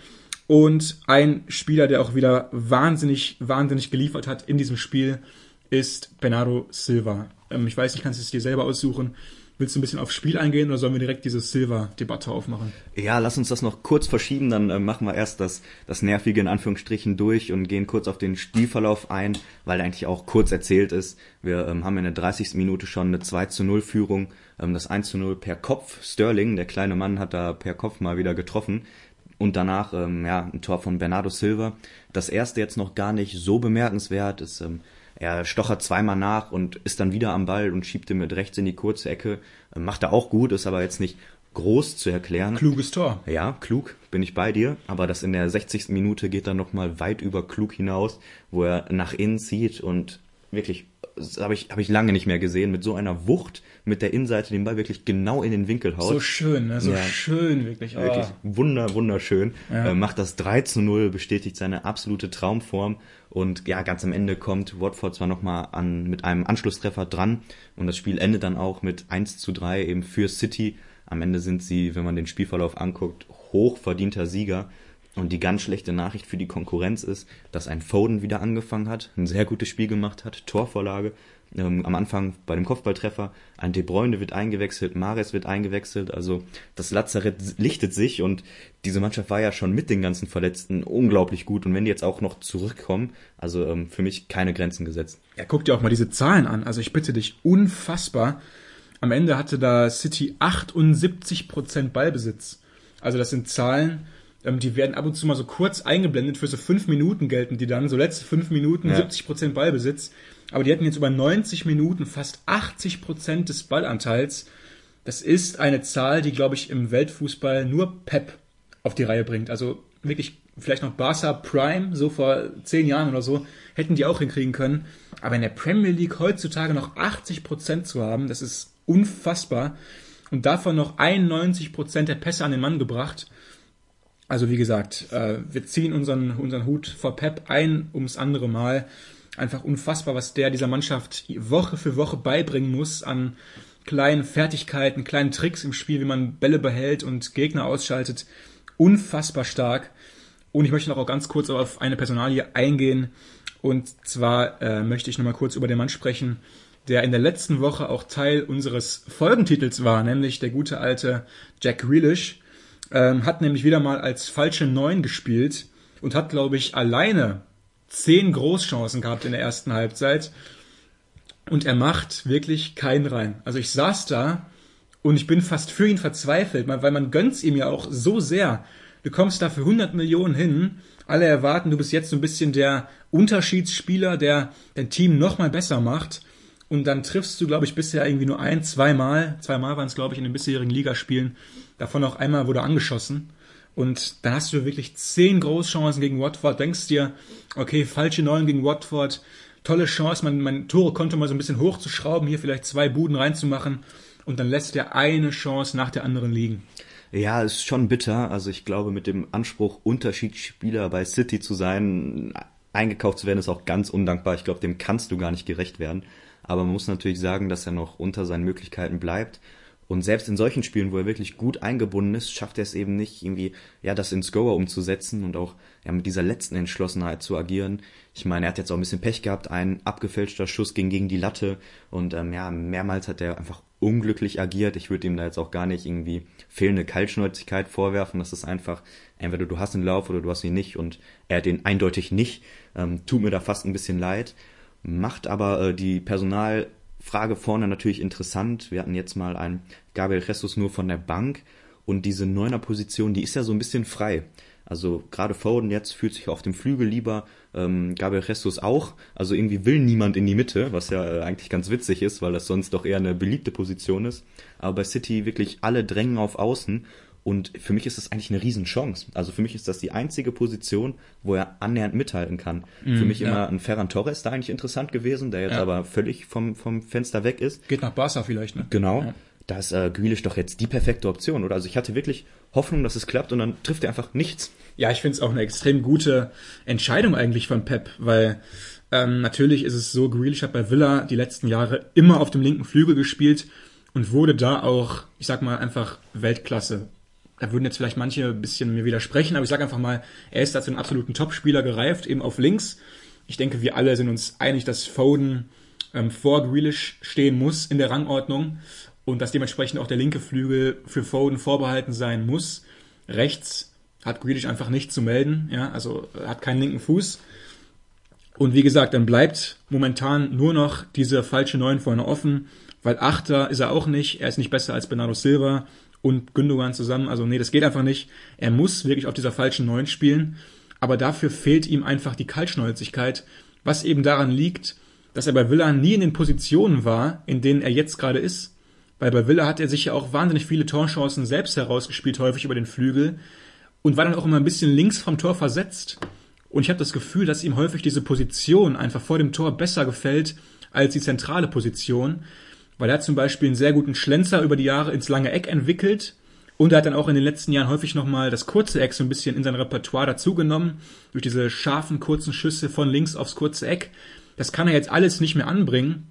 Und ein Spieler, der auch wieder wahnsinnig, wahnsinnig geliefert hat in diesem Spiel, ist Bernardo Silva. Ähm, ich weiß nicht, kannst du es dir selber aussuchen. Willst du ein bisschen aufs Spiel eingehen oder sollen wir direkt diese Silver-Debatte aufmachen? Ja, lass uns das noch kurz verschieben, dann äh, machen wir erst das, das Nervige in Anführungsstrichen durch und gehen kurz auf den Spielverlauf ein, weil eigentlich auch kurz erzählt ist. Wir ähm, haben in der 30. Minute schon eine 2 zu 0 Führung, ähm, das 1 zu 0 per Kopf. Sterling, der kleine Mann, hat da per Kopf mal wieder getroffen. Und danach, ähm, ja, ein Tor von Bernardo Silva. Das erste jetzt noch gar nicht so bemerkenswert, ist ähm, er stochert zweimal nach und ist dann wieder am Ball und schiebt ihn mit rechts in die kurze Ecke. Äh, macht er auch gut, ist aber jetzt nicht groß zu erklären. Kluges Tor. Ja, klug, bin ich bei dir. Aber das in der 60. Minute geht dann nochmal weit über klug hinaus, wo er nach innen zieht und wirklich, das habe ich, hab ich lange nicht mehr gesehen, mit so einer Wucht mit der Innenseite den Ball wirklich genau in den Winkel haut. So schön, ne? so ja. schön, wirklich. Oh. Wirklich wunder, wunderschön. Ja. Äh, macht das 3 zu 0, bestätigt seine absolute Traumform und ja, ganz am Ende kommt Watford zwar nochmal an, mit einem Anschlusstreffer dran und das Spiel endet dann auch mit 1 zu 3 eben für City. Am Ende sind sie, wenn man den Spielverlauf anguckt, hochverdienter Sieger. Und die ganz schlechte Nachricht für die Konkurrenz ist, dass ein Foden wieder angefangen hat, ein sehr gutes Spiel gemacht hat, Torvorlage, ähm, am Anfang bei dem Kopfballtreffer, ein De Bruyne wird eingewechselt, Mares wird eingewechselt, also das Lazarett lichtet sich und diese Mannschaft war ja schon mit den ganzen Verletzten unglaublich gut und wenn die jetzt auch noch zurückkommen, also ähm, für mich keine Grenzen gesetzt. Ja, guck dir auch mal diese Zahlen an, also ich bitte dich, unfassbar. Am Ende hatte da City 78% Ballbesitz. Also das sind Zahlen, ähm, die werden ab und zu mal so kurz eingeblendet, für so fünf Minuten gelten die dann, so letzte fünf Minuten, ja. 70% Ballbesitz aber die hätten jetzt über 90 Minuten fast 80 Prozent des Ballanteils. Das ist eine Zahl, die, glaube ich, im Weltfußball nur Pep auf die Reihe bringt. Also wirklich vielleicht noch Barca Prime, so vor zehn Jahren oder so, hätten die auch hinkriegen können. Aber in der Premier League heutzutage noch 80 Prozent zu haben, das ist unfassbar. Und davon noch 91 Prozent der Pässe an den Mann gebracht. Also wie gesagt, äh, wir ziehen unseren, unseren Hut vor Pep ein ums andere Mal einfach unfassbar, was der dieser Mannschaft Woche für Woche beibringen muss an kleinen Fertigkeiten, kleinen Tricks im Spiel, wie man Bälle behält und Gegner ausschaltet. Unfassbar stark. Und ich möchte noch auch ganz kurz auf eine Personalie eingehen. Und zwar äh, möchte ich nochmal kurz über den Mann sprechen, der in der letzten Woche auch Teil unseres Folgentitels war, nämlich der gute alte Jack Grealish. Ähm, hat nämlich wieder mal als falsche Neun gespielt und hat, glaube ich, alleine zehn Großchancen gehabt in der ersten Halbzeit und er macht wirklich keinen rein. Also ich saß da und ich bin fast für ihn verzweifelt, weil man gönnt's ihm ja auch so sehr. du kommst da für 100 Millionen hin, alle erwarten, du bist jetzt so ein bisschen der Unterschiedsspieler, der dein Team noch mal besser macht. Und dann triffst du, glaube ich, bisher irgendwie nur ein, zweimal, zweimal waren es, glaube ich, in den bisherigen Ligaspielen. Davon auch einmal wurde angeschossen. Und dann hast du wirklich zehn Großchancen gegen Watford. Denkst dir, okay, falsche Neun gegen Watford, tolle Chance, mein, mein Tore konnte mal so ein bisschen hochzuschrauben, hier vielleicht zwei Buden reinzumachen. Und dann lässt er eine Chance nach der anderen liegen. Ja, ist schon bitter. Also ich glaube, mit dem Anspruch, Unterschiedsspieler bei City zu sein, eingekauft zu werden, ist auch ganz undankbar. Ich glaube, dem kannst du gar nicht gerecht werden. Aber man muss natürlich sagen, dass er noch unter seinen Möglichkeiten bleibt. Und selbst in solchen Spielen, wo er wirklich gut eingebunden ist, schafft er es eben nicht, irgendwie, ja, das ins Goer umzusetzen und auch, ja, mit dieser letzten Entschlossenheit zu agieren. Ich meine, er hat jetzt auch ein bisschen Pech gehabt, ein abgefälschter Schuss ging gegen die Latte und, ähm, ja, mehrmals hat er einfach unglücklich agiert. Ich würde ihm da jetzt auch gar nicht irgendwie fehlende Kaltschnäuzigkeit vorwerfen. Das ist einfach, entweder du hast einen Lauf oder du hast ihn nicht und er hat ihn eindeutig nicht. Ähm, tut mir da fast ein bisschen leid. Macht aber äh, die Personal Frage vorne natürlich interessant. Wir hatten jetzt mal einen Gabriel Jesus nur von der Bank und diese neuner Position, die ist ja so ein bisschen frei. Also gerade Foden jetzt fühlt sich auf dem Flügel lieber, ähm, Gabriel Jesus auch. Also irgendwie will niemand in die Mitte, was ja äh, eigentlich ganz witzig ist, weil das sonst doch eher eine beliebte Position ist. Aber bei City wirklich alle drängen auf Außen und für mich ist das eigentlich eine Riesenchance. Also für mich ist das die einzige Position, wo er annähernd mithalten kann. Mm, für mich ja. immer ein Ferran Torres da eigentlich interessant gewesen, der jetzt ja. aber völlig vom, vom Fenster weg ist. Geht nach Barca vielleicht, ne? Genau. Ja. Da ist äh, Grealish doch jetzt die perfekte Option, oder? Also ich hatte wirklich Hoffnung, dass es klappt und dann trifft er einfach nichts. Ja, ich finde es auch eine extrem gute Entscheidung eigentlich von Pep, weil ähm, natürlich ist es so, Grealish hat bei Villa die letzten Jahre immer auf dem linken Flügel gespielt und wurde da auch, ich sag mal, einfach Weltklasse da würden jetzt vielleicht manche ein bisschen mir widersprechen, aber ich sage einfach mal, er ist als einen absoluten Topspieler gereift, eben auf links. Ich denke, wir alle sind uns einig, dass Foden ähm, vor Grealish stehen muss in der Rangordnung und dass dementsprechend auch der linke Flügel für Foden vorbehalten sein muss. Rechts hat Grealish einfach nicht zu melden, ja, also hat keinen linken Fuß. Und wie gesagt, dann bleibt momentan nur noch diese falsche Neun vorne offen, weil Achter ist er auch nicht, er ist nicht besser als Bernardo Silva und Gündogan zusammen. Also nee, das geht einfach nicht. Er muss wirklich auf dieser falschen Neun spielen. Aber dafür fehlt ihm einfach die Kaltschnäuzigkeit, was eben daran liegt, dass er bei Villa nie in den Positionen war, in denen er jetzt gerade ist. Weil bei Villa hat er sich ja auch wahnsinnig viele Torchancen selbst herausgespielt, häufig über den Flügel. Und war dann auch immer ein bisschen links vom Tor versetzt. Und ich habe das Gefühl, dass ihm häufig diese Position einfach vor dem Tor besser gefällt als die zentrale Position weil er hat zum Beispiel einen sehr guten Schlenzer über die Jahre ins lange Eck entwickelt und er hat dann auch in den letzten Jahren häufig nochmal das kurze Eck so ein bisschen in sein Repertoire dazugenommen, durch diese scharfen, kurzen Schüsse von links aufs kurze Eck. Das kann er jetzt alles nicht mehr anbringen.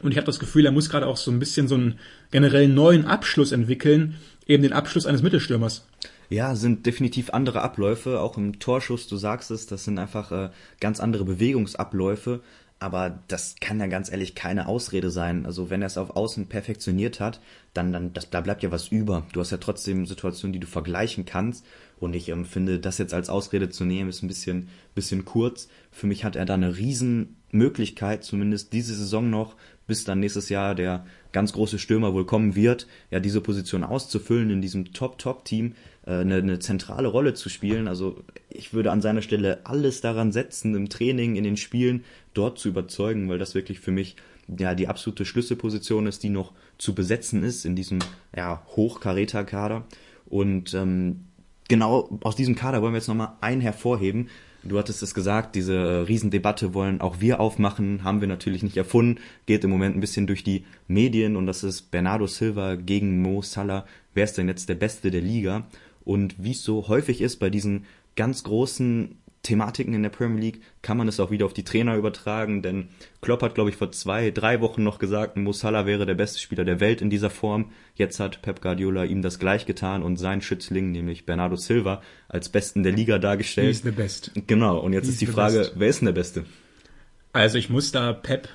Und ich habe das Gefühl, er muss gerade auch so ein bisschen so einen generell neuen Abschluss entwickeln, eben den Abschluss eines Mittelstürmers. Ja, sind definitiv andere Abläufe, auch im Torschuss, du sagst es, das sind einfach äh, ganz andere Bewegungsabläufe. Aber das kann ja ganz ehrlich keine Ausrede sein. Also wenn er es auf Außen perfektioniert hat, dann, dann das, da bleibt ja was über. Du hast ja trotzdem Situationen, die du vergleichen kannst. Und ich ähm, finde, das jetzt als Ausrede zu nehmen, ist ein bisschen, bisschen kurz. Für mich hat er da eine Riesenmöglichkeit, zumindest diese Saison noch, bis dann nächstes Jahr der ganz große Stürmer wohl kommen wird, ja, diese Position auszufüllen in diesem Top-Top-Team, eine, eine zentrale Rolle zu spielen. Also ich würde an seiner Stelle alles daran setzen, im Training, in den Spielen, dort zu überzeugen, weil das wirklich für mich ja die absolute Schlüsselposition ist, die noch zu besetzen ist in diesem ja, Hochkaräter-Kader. Und ähm, genau aus diesem Kader wollen wir jetzt nochmal einen hervorheben. Du hattest es gesagt, diese äh, Riesendebatte wollen auch wir aufmachen, haben wir natürlich nicht erfunden, geht im Moment ein bisschen durch die Medien und das ist Bernardo Silva gegen Mo Salah. Wer ist denn jetzt der Beste der Liga? Und wie es so häufig ist bei diesen ganz großen Thematiken in der Premier League kann man es auch wieder auf die Trainer übertragen, denn Klopp hat, glaube ich, vor zwei, drei Wochen noch gesagt, Mo Salah wäre der beste Spieler der Welt in dieser Form. Jetzt hat Pep Guardiola ihm das gleich getan und sein Schützling, nämlich Bernardo Silva, als Besten der Liga dargestellt. He is the best. Genau, und jetzt He's ist die Frage, best. wer ist denn der Beste? Also ich muss da Pep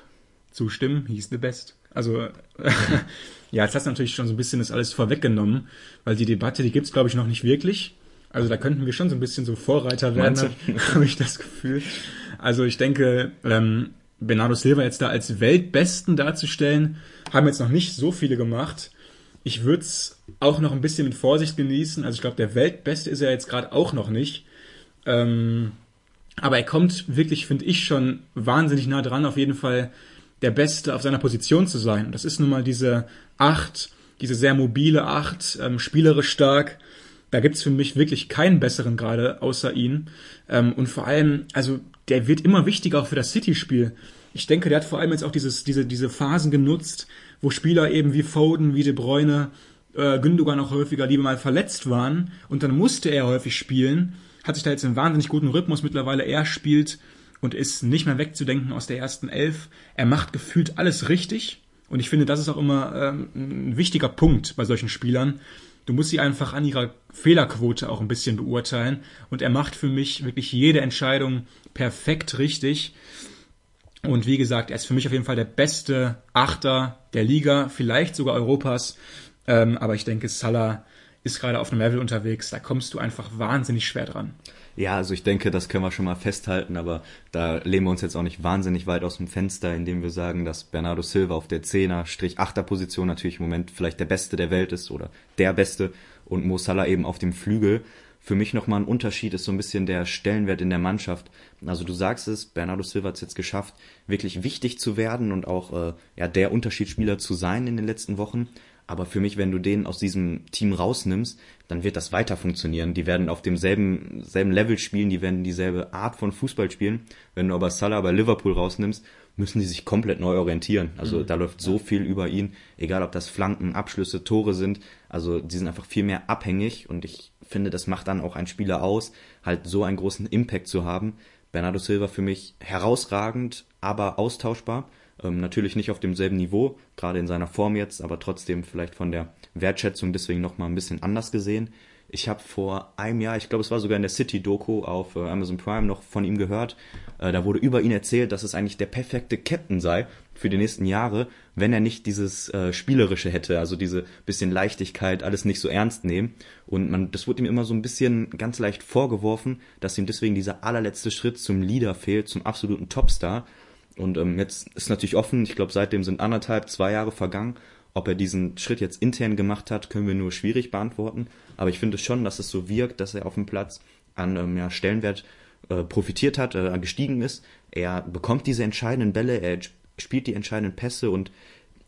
zustimmen, he's the best. Also ja, jetzt hast du natürlich schon so ein bisschen das alles vorweggenommen, weil die Debatte, die gibt's glaube ich noch nicht wirklich. Also da könnten wir schon so ein bisschen so Vorreiter werden, habe hab ich das Gefühl. Also ich denke, ähm, Bernardo Silva jetzt da als Weltbesten darzustellen, haben jetzt noch nicht so viele gemacht. Ich würde es auch noch ein bisschen mit Vorsicht genießen. Also ich glaube, der Weltbeste ist er jetzt gerade auch noch nicht. Ähm, aber er kommt wirklich, finde ich, schon wahnsinnig nah dran, auf jeden Fall der Beste auf seiner Position zu sein. Und das ist nun mal diese Acht, diese sehr mobile Acht, ähm, spielerisch stark. Da gibt's für mich wirklich keinen besseren gerade außer ihn. Ähm, und vor allem, also der wird immer wichtiger auch für das City-Spiel. Ich denke, der hat vor allem jetzt auch dieses, diese, diese Phasen genutzt, wo Spieler eben wie Foden, wie De Bruyne, äh, Gündogan auch häufiger lieber mal verletzt waren. Und dann musste er häufig spielen hat sich da jetzt einen wahnsinnig guten Rhythmus mittlerweile. Er spielt und ist nicht mehr wegzudenken aus der ersten Elf. Er macht gefühlt alles richtig. Und ich finde, das ist auch immer ähm, ein wichtiger Punkt bei solchen Spielern. Du musst sie einfach an ihrer Fehlerquote auch ein bisschen beurteilen. Und er macht für mich wirklich jede Entscheidung perfekt richtig. Und wie gesagt, er ist für mich auf jeden Fall der beste Achter der Liga, vielleicht sogar Europas. Ähm, aber ich denke, Salah ist gerade auf einem Level unterwegs, da kommst du einfach wahnsinnig schwer dran. Ja, also ich denke, das können wir schon mal festhalten, aber da lehnen wir uns jetzt auch nicht wahnsinnig weit aus dem Fenster, indem wir sagen, dass Bernardo Silva auf der 10er-8er Position natürlich im Moment vielleicht der Beste der Welt ist oder der Beste und Mo Salah eben auf dem Flügel. Für mich nochmal ein Unterschied ist so ein bisschen der Stellenwert in der Mannschaft. Also du sagst es, Bernardo Silva hat es jetzt geschafft, wirklich wichtig zu werden und auch äh, ja, der Unterschiedsspieler zu sein in den letzten Wochen. Aber für mich, wenn du den aus diesem Team rausnimmst, dann wird das weiter funktionieren. Die werden auf demselben selben Level spielen, die werden dieselbe Art von Fußball spielen. Wenn du aber Salah bei Liverpool rausnimmst, müssen die sich komplett neu orientieren. Also mhm. da läuft so viel über ihn, egal ob das Flanken, Abschlüsse, Tore sind. Also die sind einfach viel mehr abhängig und ich finde, das macht dann auch ein Spieler aus, halt so einen großen Impact zu haben. Bernardo Silva für mich herausragend, aber austauschbar. Ähm, natürlich nicht auf demselben Niveau, gerade in seiner Form jetzt, aber trotzdem vielleicht von der Wertschätzung deswegen nochmal ein bisschen anders gesehen. Ich habe vor einem Jahr, ich glaube es war sogar in der City-Doku auf äh, Amazon Prime noch von ihm gehört, äh, da wurde über ihn erzählt, dass es eigentlich der perfekte Captain sei für die nächsten Jahre, wenn er nicht dieses äh, Spielerische hätte, also diese bisschen Leichtigkeit, alles nicht so ernst nehmen. Und man, das wurde ihm immer so ein bisschen ganz leicht vorgeworfen, dass ihm deswegen dieser allerletzte Schritt zum Leader fehlt, zum absoluten Topstar. Und ähm, jetzt ist natürlich offen, ich glaube, seitdem sind anderthalb, zwei Jahre vergangen. Ob er diesen Schritt jetzt intern gemacht hat, können wir nur schwierig beantworten. Aber ich finde schon, dass es so wirkt, dass er auf dem Platz an ähm, ja, Stellenwert äh, profitiert hat, äh, gestiegen ist. Er bekommt diese entscheidenden Bälle, er spielt die entscheidenden Pässe und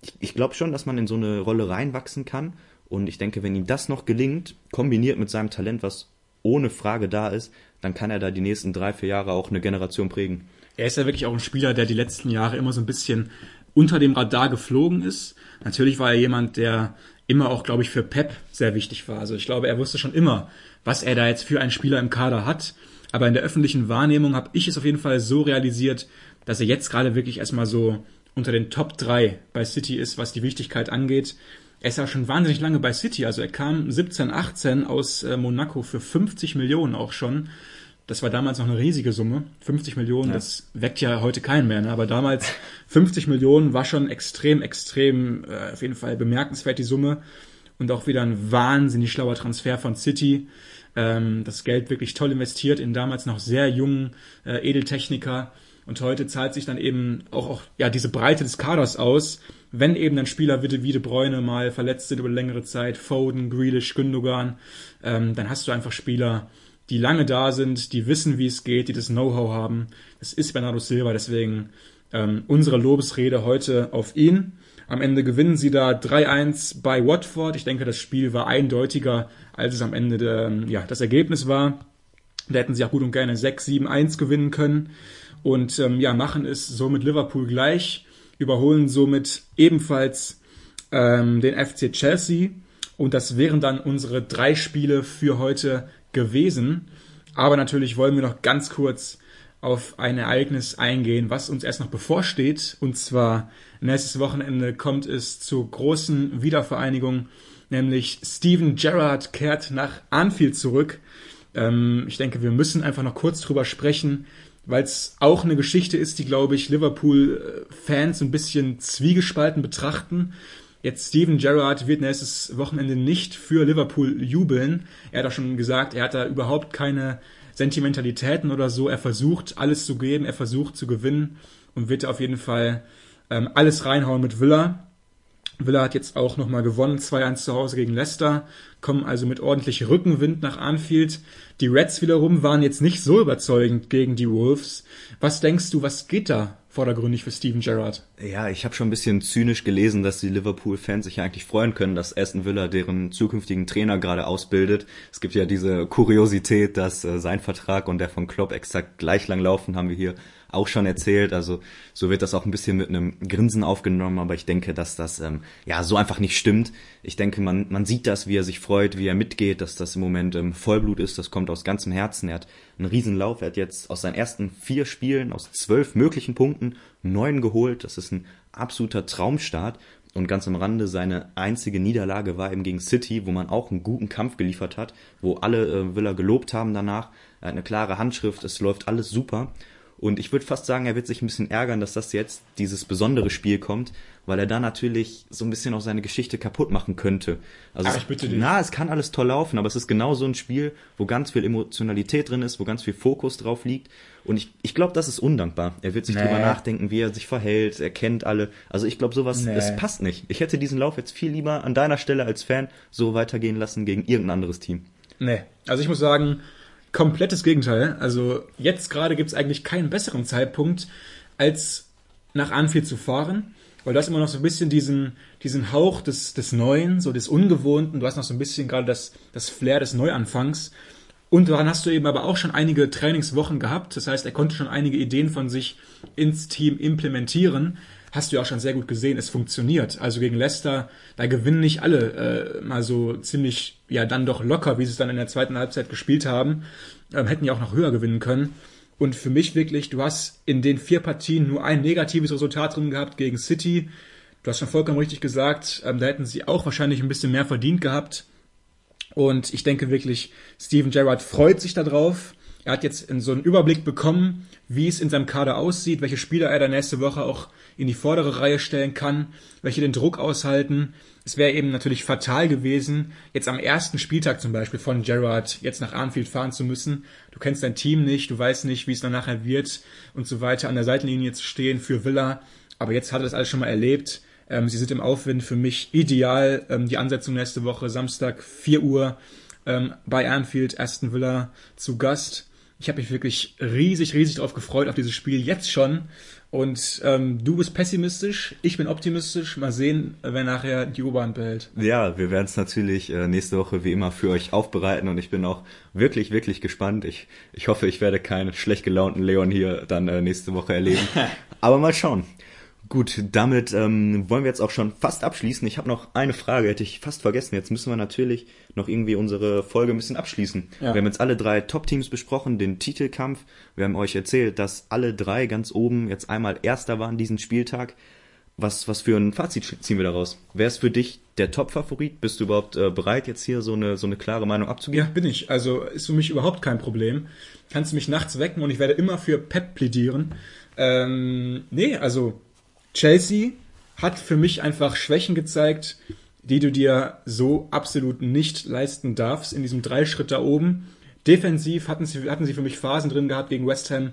ich, ich glaube schon, dass man in so eine Rolle reinwachsen kann. Und ich denke, wenn ihm das noch gelingt, kombiniert mit seinem Talent, was ohne Frage da ist, dann kann er da die nächsten drei, vier Jahre auch eine Generation prägen er ist ja wirklich auch ein Spieler, der die letzten Jahre immer so ein bisschen unter dem Radar geflogen ist. Natürlich war er jemand, der immer auch, glaube ich, für Pep sehr wichtig war. Also ich glaube, er wusste schon immer, was er da jetzt für einen Spieler im Kader hat. Aber in der öffentlichen Wahrnehmung habe ich es auf jeden Fall so realisiert, dass er jetzt gerade wirklich erstmal so unter den Top 3 bei City ist, was die Wichtigkeit angeht. Er ist ja schon wahnsinnig lange bei City. Also er kam 17, 18 aus äh, Monaco für 50 Millionen auch schon. Das war damals noch eine riesige Summe. 50 Millionen, ja. das weckt ja heute keinen mehr. Ne? Aber damals 50 Millionen war schon extrem, extrem, äh, auf jeden Fall bemerkenswert die Summe. Und auch wieder ein wahnsinnig schlauer Transfer von City. Ähm, das Geld wirklich toll investiert in damals noch sehr jungen äh, Edeltechniker. Und heute zahlt sich dann eben auch, auch ja, diese Breite des Kaders aus, wenn eben dann Spieler wie De Bräune mal verletzt sind über längere Zeit, Foden, Grealish, Gündogan, ähm, dann hast du einfach Spieler, die lange da sind, die wissen, wie es geht, die das Know-how haben. Das ist Bernardo Silva, deswegen ähm, unsere Lobesrede heute auf ihn. Am Ende gewinnen sie da 3-1 bei Watford. Ich denke, das Spiel war eindeutiger, als es am Ende der, ja, das Ergebnis war. Da hätten sie auch gut und gerne 6-7-1 gewinnen können. Und ähm, ja, machen es so mit Liverpool gleich, überholen somit ebenfalls ähm, den FC Chelsea. Und das wären dann unsere drei Spiele für heute gewesen. Aber natürlich wollen wir noch ganz kurz auf ein Ereignis eingehen, was uns erst noch bevorsteht. Und zwar nächstes Wochenende kommt es zur großen Wiedervereinigung, nämlich Steven Gerrard kehrt nach Anfield zurück. Ähm, ich denke, wir müssen einfach noch kurz drüber sprechen, weil es auch eine Geschichte ist, die, glaube ich, Liverpool-Fans ein bisschen zwiegespalten betrachten. Jetzt Steven Gerrard wird nächstes Wochenende nicht für Liverpool jubeln. Er hat auch schon gesagt, er hat da überhaupt keine Sentimentalitäten oder so. Er versucht alles zu geben, er versucht zu gewinnen und wird auf jeden Fall ähm, alles reinhauen mit Villa. Villa hat jetzt auch nochmal gewonnen, 2-1 zu Hause gegen Leicester, kommen also mit ordentlich Rückenwind nach Anfield. Die Reds wiederum waren jetzt nicht so überzeugend gegen die Wolves. Was denkst du, was geht da vordergründig für Steven Gerrard? Ja, ich habe schon ein bisschen zynisch gelesen, dass die Liverpool-Fans sich ja eigentlich freuen können, dass Aston Villa deren zukünftigen Trainer gerade ausbildet. Es gibt ja diese Kuriosität, dass äh, sein Vertrag und der von Klopp exakt gleich lang laufen, haben wir hier auch schon erzählt. Also so wird das auch ein bisschen mit einem Grinsen aufgenommen, aber ich denke, dass das ähm, ja so einfach nicht stimmt. Ich denke, man, man sieht das, wie er sich freut, wie er mitgeht, dass das im Moment ähm, Vollblut ist. Das kommt aus ganzem Herzen. Er hat einen Riesenlauf. Er hat jetzt aus seinen ersten vier Spielen, aus zwölf möglichen Punkten, neun geholt. Das ist ein absoluter Traumstart. Und ganz am Rande, seine einzige Niederlage war eben gegen City, wo man auch einen guten Kampf geliefert hat, wo alle äh, Villa gelobt haben danach. Er hat eine klare Handschrift, es läuft alles super. Und ich würde fast sagen, er wird sich ein bisschen ärgern, dass das jetzt dieses besondere Spiel kommt, weil er da natürlich so ein bisschen auch seine Geschichte kaputt machen könnte. Also Ach, ich bitte dich. na, es kann alles toll laufen, aber es ist genau so ein Spiel, wo ganz viel Emotionalität drin ist, wo ganz viel Fokus drauf liegt. Und ich, ich glaube, das ist undankbar. Er wird sich Nee. drüber nachdenken, wie er sich verhält, er kennt alle. Also ich glaube, sowas, Nee. das passt nicht. Ich hätte diesen Lauf jetzt viel lieber an deiner Stelle als Fan so weitergehen lassen gegen irgendein anderes Team. Nee. Also ich muss sagen, komplettes Gegenteil. Also jetzt gerade gibt es eigentlich keinen besseren Zeitpunkt, als nach Anfield zu fahren. Weil du hast immer noch so ein bisschen diesen, diesen Hauch des, des Neuen, so des Ungewohnten. Du hast noch so ein bisschen gerade das, das Flair des Neuanfangs. Und daran hast du eben aber auch schon einige Trainingswochen gehabt. Das heißt, er konnte schon einige Ideen von sich ins Team implementieren. Hast du ja auch schon sehr gut gesehen, es funktioniert. Also gegen Leicester, da gewinnen nicht alle äh, mal so ziemlich, ja dann doch locker, wie sie es dann in der zweiten Halbzeit gespielt haben. Ähm, hätten ja auch noch höher gewinnen können. Und für mich wirklich, du hast in den vier Partien nur ein negatives Resultat drin gehabt gegen City. Du hast schon vollkommen richtig gesagt, ähm, da hätten sie auch wahrscheinlich ein bisschen mehr verdient gehabt. Und ich denke wirklich, Steven Gerrard freut sich darauf. Er hat jetzt so einen Überblick bekommen, wie es in seinem Kader aussieht, welche Spieler er dann nächste Woche auch in die vordere Reihe stellen kann, welche den Druck aushalten. Es wäre eben natürlich fatal gewesen, jetzt am ersten Spieltag zum Beispiel von Gerrard jetzt nach Anfield fahren zu müssen. Du kennst dein Team nicht, du weißt nicht, wie es dann nachher wird und so weiter, an der Seitenlinie zu stehen für Villa. Aber jetzt hat er das alles schon mal erlebt. Ähm, sie sind im Aufwind für mich ideal. Ähm, die Ansetzung nächste Woche, Samstag, 4 Uhr ähm, bei Anfield, Aston Villa zu Gast. Ich habe mich wirklich riesig, riesig darauf gefreut, auf dieses Spiel jetzt schon. Und ähm, du bist pessimistisch, ich bin optimistisch. Mal sehen, wer nachher die U-Bahn behält. Ja, wir werden es natürlich äh, nächste Woche wie immer für euch aufbereiten und ich bin auch wirklich, wirklich gespannt. Ich, ich hoffe, ich werde keinen schlecht gelaunten Leon hier dann äh, nächste Woche erleben. Aber mal schauen. Gut, damit ähm, wollen wir jetzt auch schon fast abschließen. Ich habe noch eine Frage, hätte ich fast vergessen. Jetzt müssen wir natürlich noch irgendwie unsere Folge ein bisschen abschließen. Ja. Wir haben jetzt alle drei Top-Teams besprochen, den Titelkampf. Wir haben euch erzählt, dass alle drei ganz oben jetzt einmal Erster waren diesen Spieltag. Was, was für ein Fazit ziehen wir daraus? Wer ist für dich der Top-Favorit? Bist du überhaupt äh, bereit, jetzt hier so eine, so eine klare Meinung abzugeben? Ja, bin ich. Also ist für mich überhaupt kein Problem. Kannst du mich nachts wecken und ich werde immer für Pep plädieren. Ähm, nee, also Chelsea hat für mich einfach Schwächen gezeigt, die du dir so absolut nicht leisten darfst in diesem Dreischritt da oben. Defensiv hatten sie, hatten sie für mich Phasen drin gehabt gegen West Ham.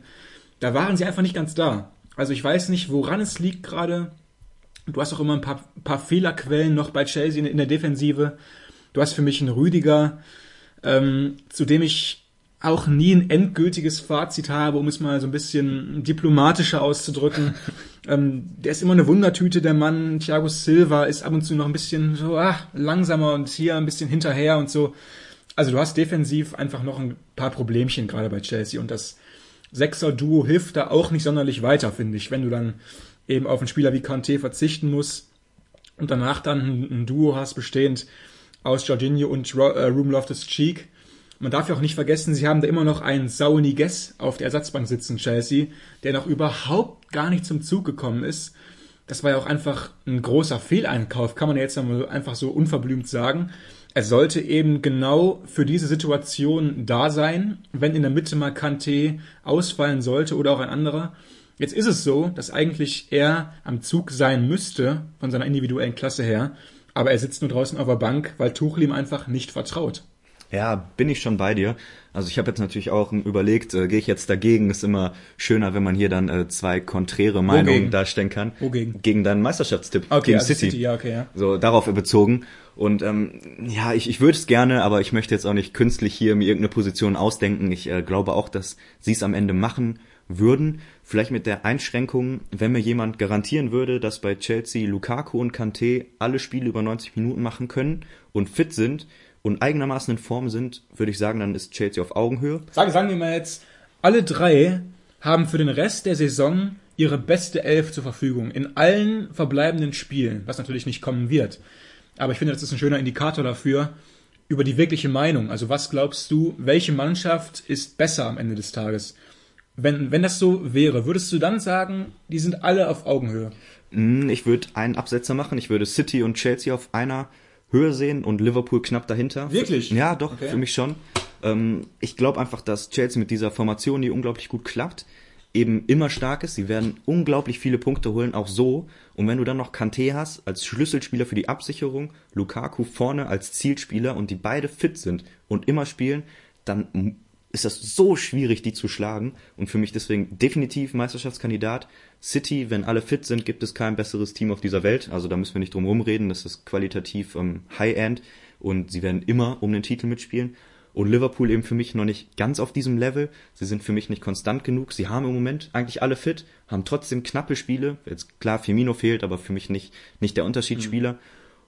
Da waren sie einfach nicht ganz da. Also ich weiß nicht, woran es liegt gerade. Du hast auch immer ein paar, paar Fehlerquellen noch bei Chelsea in, in der Defensive. Du hast für mich einen Rüdiger, ähm, zu dem ich auch nie ein endgültiges Fazit habe, um es mal so ein bisschen diplomatischer auszudrücken. ähm, der ist immer eine Wundertüte, der Mann. Thiago Silva ist ab und zu noch ein bisschen so ah, langsamer und hier ein bisschen hinterher und so. Also du hast defensiv einfach noch ein paar Problemchen gerade bei Chelsea und das Sechser-Duo hilft da auch nicht sonderlich weiter, finde ich, wenn du dann eben auf einen Spieler wie Kanté verzichten musst und danach dann ein, ein Duo hast, bestehend aus Jorginho und Ro äh, Room Loftus-Cheek. Man darf ja auch nicht vergessen, sie haben da immer noch einen Saul Niguez auf der Ersatzbank sitzen, Chelsea, der noch überhaupt gar nicht zum Zug gekommen ist. Das war ja auch einfach ein großer Fehleinkauf, kann man ja jetzt einfach so unverblümt sagen. Er sollte eben genau für diese Situation da sein, wenn in der Mitte mal Kanté ausfallen sollte oder auch ein anderer. Jetzt ist es so, dass eigentlich er am Zug sein müsste, von seiner individuellen Klasse her, aber er sitzt nur draußen auf der Bank, weil Tuchel ihm einfach nicht vertraut. Ja, bin ich schon bei dir. Also ich habe jetzt natürlich auch überlegt, äh, gehe ich jetzt dagegen? Ist immer schöner, wenn man hier dann äh, zwei konträre Meinungen Wogegen? darstellen kann. Wogegen? Gegen deinen Meisterschaftstipp. Okay, gegen also City. City, ja, okay, ja. So darauf bezogen. Und ähm, ja, ich, ich würde es gerne, aber ich möchte jetzt auch nicht künstlich hier mir irgendeine Position ausdenken. Ich äh, glaube auch, dass sie es am Ende machen würden. Vielleicht mit der Einschränkung, wenn mir jemand garantieren würde, dass bei Chelsea Lukaku und Kanté alle Spiele über 90 Minuten machen können und fit sind und eigenermaßen in Form sind, würde ich sagen, dann ist Chelsea auf Augenhöhe. Sagen, sagen wir mal jetzt, alle drei haben für den Rest der Saison ihre beste Elf zur Verfügung in allen verbleibenden Spielen, was natürlich nicht kommen wird. Aber ich finde, das ist ein schöner Indikator dafür, über die wirkliche Meinung. Also was glaubst du, welche Mannschaft ist besser am Ende des Tages? Wenn, wenn das so wäre, würdest du dann sagen, die sind alle auf Augenhöhe? Hm, Ich würde einen Absetzer machen. Ich würde City und Chelsea auf einer Höhe sehen und Liverpool knapp dahinter. Wirklich? Ja, doch, Okay. für mich schon. Ähm, ich glaube einfach, dass Chelsea mit dieser Formation, die unglaublich gut klappt, eben immer stark ist. Sie werden unglaublich viele Punkte holen, auch so. Und wenn du dann noch Kanté hast als Schlüsselspieler für die Absicherung, Lukaku vorne als Zielspieler und die beide fit sind und immer spielen, dann ist das so schwierig, die zu schlagen. Und für mich deswegen definitiv Meisterschaftskandidat. City, wenn alle fit sind, gibt es kein besseres Team auf dieser Welt. Also da müssen wir nicht drum rumreden. Das ist qualitativ ähm, High-End und sie werden immer um den Titel mitspielen. Und Liverpool eben für mich noch nicht ganz auf diesem Level. Sie sind für mich nicht konstant genug. Sie haben im Moment eigentlich alle fit, haben trotzdem knappe Spiele. Jetzt klar, Firmino fehlt, aber für mich nicht, nicht der Unterschiedsspieler.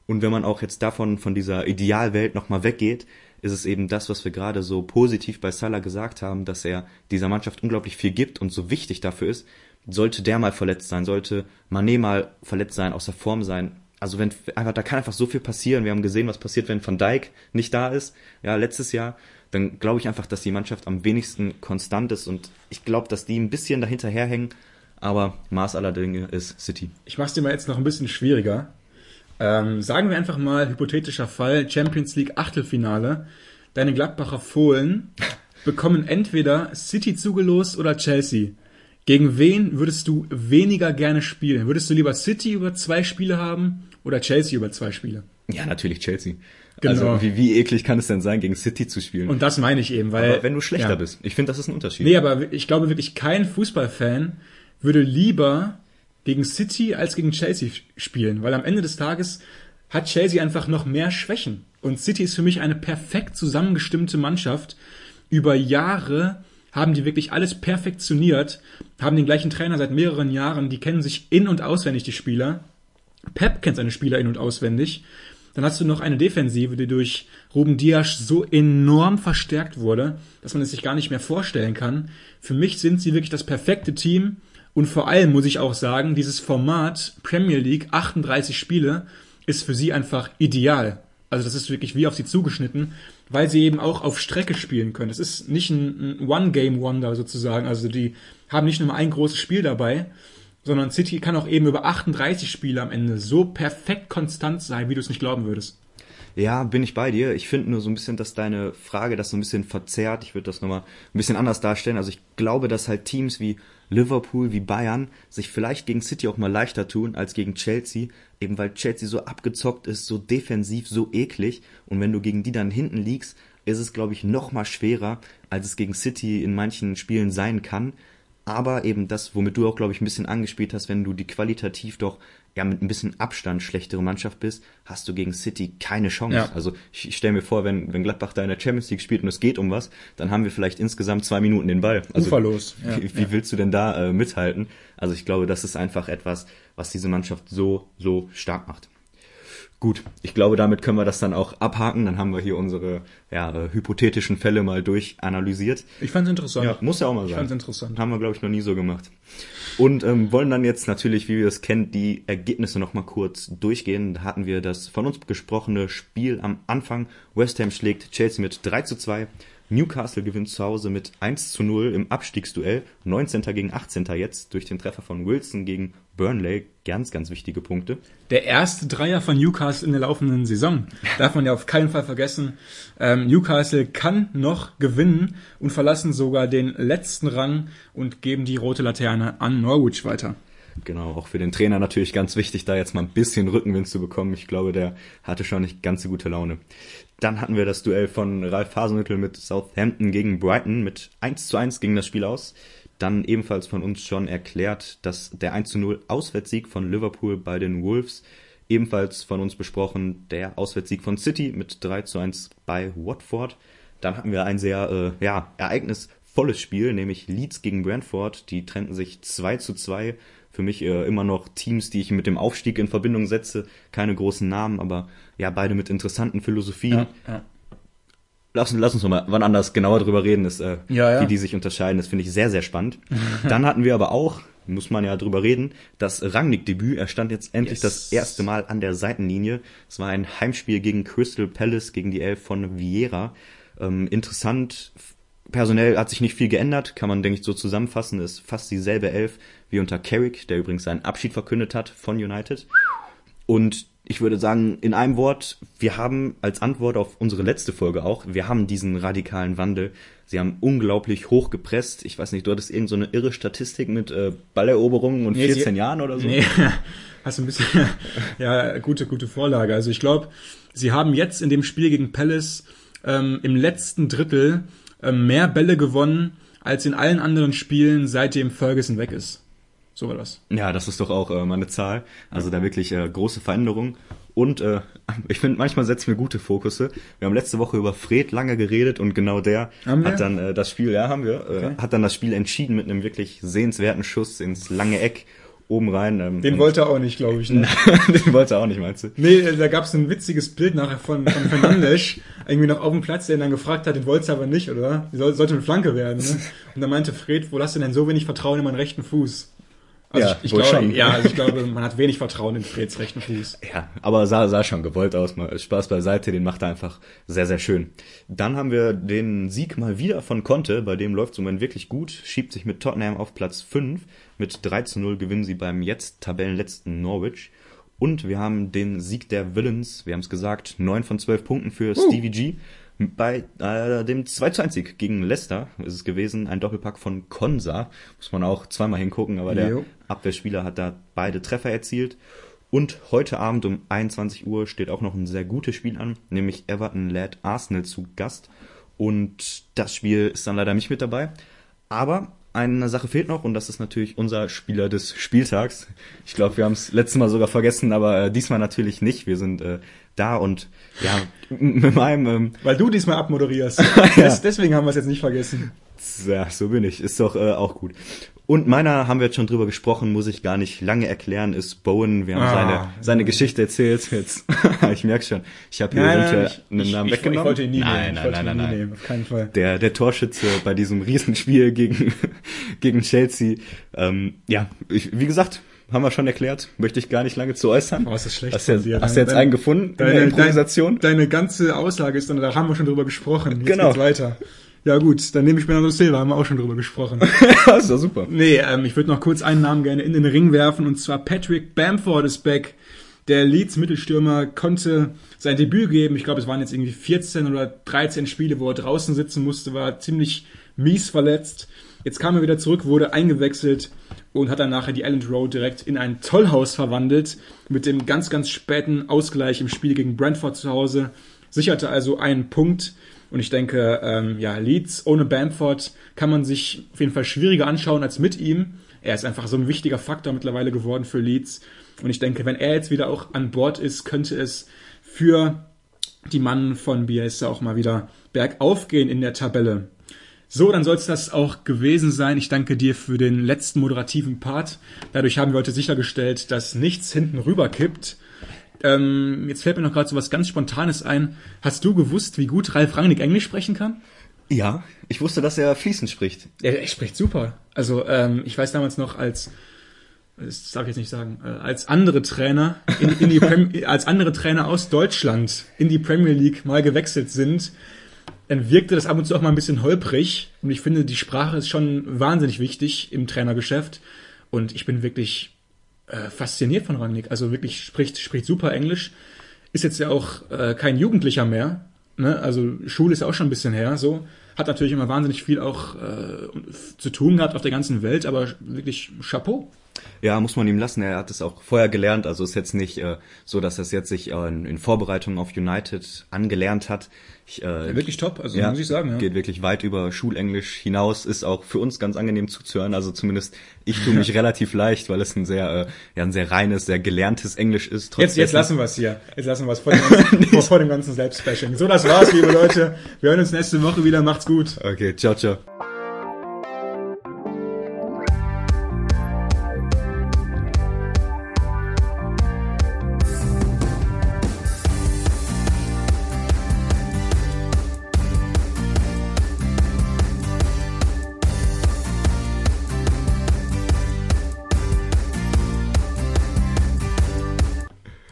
Und wenn man auch jetzt davon, von dieser Idealwelt nochmal weggeht, ist es eben das, was wir gerade so positiv bei Salah gesagt haben, dass er dieser Mannschaft unglaublich viel gibt und so wichtig dafür ist. Sollte der mal verletzt sein, sollte Mané mal verletzt sein, außer Form sein. Also wenn einfach, da kann einfach so viel passieren. Wir haben gesehen, was passiert, wenn Van Dijk nicht da ist. Ja, letztes Jahr. Dann glaube ich einfach, dass die Mannschaft am wenigsten konstant ist und ich glaube, dass die ein bisschen dahinter herhängen. Aber Maß aller Dinge ist City. Ich mach's dir mal jetzt noch ein bisschen schwieriger. Ähm, sagen wir einfach mal, hypothetischer Fall, Champions League Achtelfinale. Deine Gladbacher Fohlen bekommen entweder City zugelost oder Chelsea. Gegen wen würdest du weniger gerne spielen? Würdest du lieber City über zwei Spiele haben oder Chelsea über zwei Spiele? Ja, natürlich Chelsea. Genau. Also wie, wie eklig kann es denn sein, gegen City zu spielen? Und das meine ich eben, weil. aber wenn du schlechter ja. bist. Ich finde, das ist ein Unterschied. Nee, aber ich glaube wirklich, kein Fußballfan würde lieber gegen City als gegen Chelsea spielen, weil am Ende des Tages hat Chelsea einfach noch mehr Schwächen. Und City ist für mich eine perfekt zusammengestimmte Mannschaft. Über Jahre haben die wirklich alles perfektioniert, haben den gleichen Trainer seit mehreren Jahren, die kennen sich in- und auswendig, die Spieler. Pep kennt seine Spieler in- und auswendig. Dann hast du noch eine Defensive, die durch Ruben Dias so enorm verstärkt wurde, dass man es sich gar nicht mehr vorstellen kann. Für mich sind sie wirklich das perfekte Team. Und vor allem muss ich auch sagen, dieses Format Premier League, 38 Spiele, ist für sie einfach ideal. Also das ist wirklich wie auf sie zugeschnitten, weil sie eben auch auf Strecke spielen können. Es ist nicht ein, One-Game-Wonder sozusagen. Also die haben nicht nur mal ein großes Spiel dabei, sondern City kann auch eben über 38 Spiele am Ende so perfekt konstant sein, wie du es nicht glauben würdest. Ja, bin ich bei dir. Ich finde nur so ein bisschen, dass deine Frage das so ein bisschen verzerrt. Ich würde das nochmal ein bisschen anders darstellen. Also ich glaube, dass halt Teams wie Liverpool, wie Bayern sich vielleicht gegen City auch mal leichter tun als gegen Chelsea, eben weil Chelsea so abgezockt ist, so defensiv, so eklig. Und wenn du gegen die dann hinten liegst, ist es, glaube ich, noch mal schwerer, als es gegen City in manchen Spielen sein kann. Aber eben das, womit du auch, glaube ich, ein bisschen angespielt hast, wenn du die qualitativ doch ja mit ein bisschen Abstand schlechtere Mannschaft bist, hast du gegen City keine Chance. Ja. Also ich, ich stelle mir vor, wenn, wenn Gladbach da in der Champions League spielt und es geht um was, dann haben wir vielleicht insgesamt zwei Minuten den Ball. Also, Uferlos, ja, wie wie ja. willst du denn da äh, mithalten? Also ich glaube, das ist einfach etwas, was diese Mannschaft so, so stark macht. Gut, ich glaube, damit können wir das dann auch abhaken. Dann haben wir hier unsere ja, hypothetischen Fälle mal durchanalysiert. Ich fand's interessant. Ja, muss ja auch mal sein. Ich fand's interessant. Haben wir, glaube ich, noch nie so gemacht. Und ähm, wollen dann jetzt natürlich, wie wir es kennen, die Ergebnisse nochmal kurz durchgehen. Da hatten wir das von uns gesprochene Spiel am Anfang. West Ham schlägt Chelsea mit 3 zu 2. Newcastle gewinnt zu Hause mit 1 zu 0 im Abstiegsduell. 19. gegen 18. jetzt durch den Treffer von Wilson gegen Burnley. Ganz, ganz wichtige Punkte. Der erste Dreier von Newcastle in der laufenden Saison. Darf man ja auf keinen Fall vergessen. Ähm, Newcastle kann noch gewinnen und verlassen sogar den letzten Rang und geben die rote Laterne an Norwich weiter. Genau, auch für den Trainer natürlich ganz wichtig, da jetzt mal ein bisschen Rückenwind zu bekommen. Ich glaube, der hatte schon nicht ganz so gute Laune. Dann hatten wir das Duell von Ralf Hasenhüttl mit Southampton gegen Brighton. Mit 1 zu 1 ging das Spiel aus. Dann ebenfalls von uns schon erklärt, dass der 1 zu 0 Auswärtssieg von Liverpool bei den Wolves ebenfalls von uns besprochen, der Auswärtssieg von City mit 3 zu 1 bei Watford. Dann hatten wir ein sehr äh, ja, ereignisvolles Spiel, nämlich Leeds gegen Brentford. Die trennten sich 2 zu 2 für mich äh, immer noch Teams, die ich mit dem Aufstieg in Verbindung setze. Keine großen Namen, aber ja, beide mit interessanten Philosophien. Ja, ja. Lass, lass uns noch mal wann anders genauer drüber reden, ist, äh, ja. wie die sich unterscheiden. Das finde ich sehr, sehr spannend. Dann hatten wir aber auch, muss man ja drüber reden, das Rangnick-Debüt. Er stand jetzt endlich yes. das erste Mal an der Seitenlinie. Es war ein Heimspiel gegen Crystal Palace, gegen die Elf von Vieira. Ähm, interessant, personell hat sich nicht viel geändert, kann man, denke ich, so zusammenfassen. Ist fast dieselbe Elf wie unter Carrick, der übrigens seinen Abschied verkündet hat von United. Und ich würde sagen, in einem Wort, wir haben als Antwort auf unsere letzte Folge auch, wir haben diesen radikalen Wandel. Sie haben unglaublich hoch gepresst. Ich weiß nicht, du hattest irgend so eine irre Statistik mit äh, Balleroberungen und nee, 14 sie, Jahren oder so? Nee, hast du ein bisschen, ja, gute, gute Vorlage. Also ich glaube, sie haben jetzt in dem Spiel gegen Palace ähm, im letzten Drittel mehr Bälle gewonnen als in allen anderen Spielen, seitdem Ferguson weg ist. So war das. Ja, das ist doch auch äh, mal eine Zahl. Also da wirklich äh, große Veränderungen. Und äh, ich finde, manchmal setzen wir gute Fokusse. Wir haben letzte Woche über Fred lange geredet und genau der hat dann äh, das Spiel, ja, haben wir, äh, okay. hat dann das Spiel entschieden mit einem wirklich sehenswerten Schuss ins lange Eck oben rein. Ähm, den wollte er auch nicht, glaube ich. Ne? den wollte er auch nicht, meinst du? Nee, da gab es ein witziges Bild nachher von, von Fernandes, irgendwie noch auf dem Platz, der ihn dann gefragt hat, den wollte er aber nicht, oder? Die soll, sollte eine Flanke werden. Ne? Und da meinte Fred, wo hast du denn so wenig Vertrauen in meinen rechten Fuß? Also ja, ich, ich glaube, ja, also ich glaube, man hat wenig Vertrauen in Freds rechten Fuß. Ja, aber sah, sah schon gewollt aus. Mal Spaß beiseite, den macht er einfach sehr, sehr schön. Dann haben wir den Sieg mal wieder von Conte, bei dem läuft es im Moment wirklich gut, schiebt sich mit Tottenham auf Platz 5. Mit 3 zu 0 gewinnen sie beim jetzt Tabellenletzten Norwich. Und wir haben den Sieg der Villains, wir haben es gesagt, 9 von 12 Punkten für uh. Stevie G. Bei äh, dem 2 zu 1 Sieg gegen Leicester ist es gewesen, ein Doppelpack von Konsa. Muss man auch zweimal hingucken, aber der Abwehrspieler hat da beide Treffer erzielt. Und heute Abend um 21 Uhr steht auch noch ein sehr gutes Spiel an, nämlich Everton lädt Arsenal zu Gast. Und das Spiel ist dann leider nicht mit dabei. Aber eine Sache fehlt noch und das ist natürlich unser Spieler des Spieltags. Ich glaube, wir haben es letztes Mal sogar vergessen, aber äh, diesmal natürlich nicht. Wir sind äh, da und ja, mit meinem... Ähm, Weil du diesmal abmoderierst. ja. Deswegen haben wir es jetzt nicht vergessen. Ja, so bin ich. Ist doch äh, auch gut. Und meiner haben wir jetzt schon drüber gesprochen, muss ich gar nicht lange erklären, ist Bowen. Wir haben ah. seine, seine Geschichte erzählt. Jetzt, ich merke schon, ich habe hier nein, eventuell nein, ich, einen Namen ich, weggenommen. Ich wollte ihn nie nein, nehmen. Nein, nein, nein, nein, nehmen, auf keinen Fall. Der, der Torschütze bei diesem Riesenspiel gegen, gegen Chelsea. Ähm, ja, ich, wie gesagt, haben wir schon erklärt, möchte ich gar nicht lange zu äußern. Oh, ist das schlecht hast, du, dir. hast du jetzt deine, einen gefunden deine, in der Improvisation? Deine, deine ganze Aussage ist dann, da haben wir schon drüber gesprochen. Jetzt genau. geht's weiter. Ja gut, dann nehme ich Bernardo Silva, haben wir auch schon drüber gesprochen. das ist doch super. Nee, ähm, ich würde noch kurz einen Namen gerne in den Ring werfen und zwar Patrick Bamford ist back. Der Leeds Mittelstürmer konnte sein Debüt geben. Ich glaube, es waren jetzt irgendwie 14 oder 13 Spiele, wo er draußen sitzen musste, war ziemlich mies verletzt. Jetzt kam er wieder zurück, wurde eingewechselt und hat dann nachher die Island Road direkt in ein Tollhaus verwandelt mit dem ganz, ganz späten Ausgleich im Spiel gegen Brentford zu Hause. Sicherte also einen Punkt. Und ich denke, ähm, ja, Leeds ohne Bamford kann man sich auf jeden Fall schwieriger anschauen als mit ihm. Er ist einfach so ein wichtiger Faktor mittlerweile geworden für Leeds. Und ich denke, wenn er jetzt wieder auch an Bord ist, könnte es für die Mann von Bielsa auch mal wieder bergauf gehen in der Tabelle. So, dann soll es das auch gewesen sein. Ich danke dir für den letzten moderativen Part. Dadurch haben wir heute sichergestellt, dass nichts hinten rüber kippt. Ähm, jetzt fällt mir noch gerade so was ganz Spontanes ein. Hast du gewusst, wie gut Ralf Rangnick Englisch sprechen kann? Ja, ich wusste, dass er fließend spricht. Er, er spricht super. Also ähm, ich weiß damals noch als das darf ich jetzt nicht sagen, äh, als andere Trainer in, in die Prem als andere Trainer aus Deutschland in die Premier League mal gewechselt sind, dann wirkte das ab und zu auch mal ein bisschen holprig. Und ich finde, die Sprache ist schon wahnsinnig wichtig im Trainergeschäft. Und ich bin wirklich äh, fasziniert von Rangnick. Also wirklich spricht, spricht super Englisch. Ist jetzt ja auch äh, kein Jugendlicher mehr. Ne? Also Schule ist ja auch schon ein bisschen her. So hat natürlich immer wahnsinnig viel auch äh, zu tun gehabt auf der ganzen Welt. Aber wirklich Chapeau. Ja, muss man ihm lassen. Er hat es auch vorher gelernt. Also ist jetzt nicht äh, so, dass er es jetzt sich äh, in Vorbereitung auf United angelernt hat. Ich, äh, wirklich top, also ja, muss ich sagen. Ja. Geht wirklich weit über Schulenglisch hinaus, ist auch für uns ganz angenehm zuzuhören. Also zumindest ich tue mich relativ leicht, weil es ein sehr, äh, ja, ein sehr reines, sehr gelerntes Englisch ist. Jetzt, jetzt lassen wir es hier. Jetzt lassen wir es vor, dem ganzen, vor, vor dem ganzen Selbstbashing. So, das war's, liebe Leute. Wir hören uns nächste Woche wieder. Macht's gut. Okay, ciao, ciao.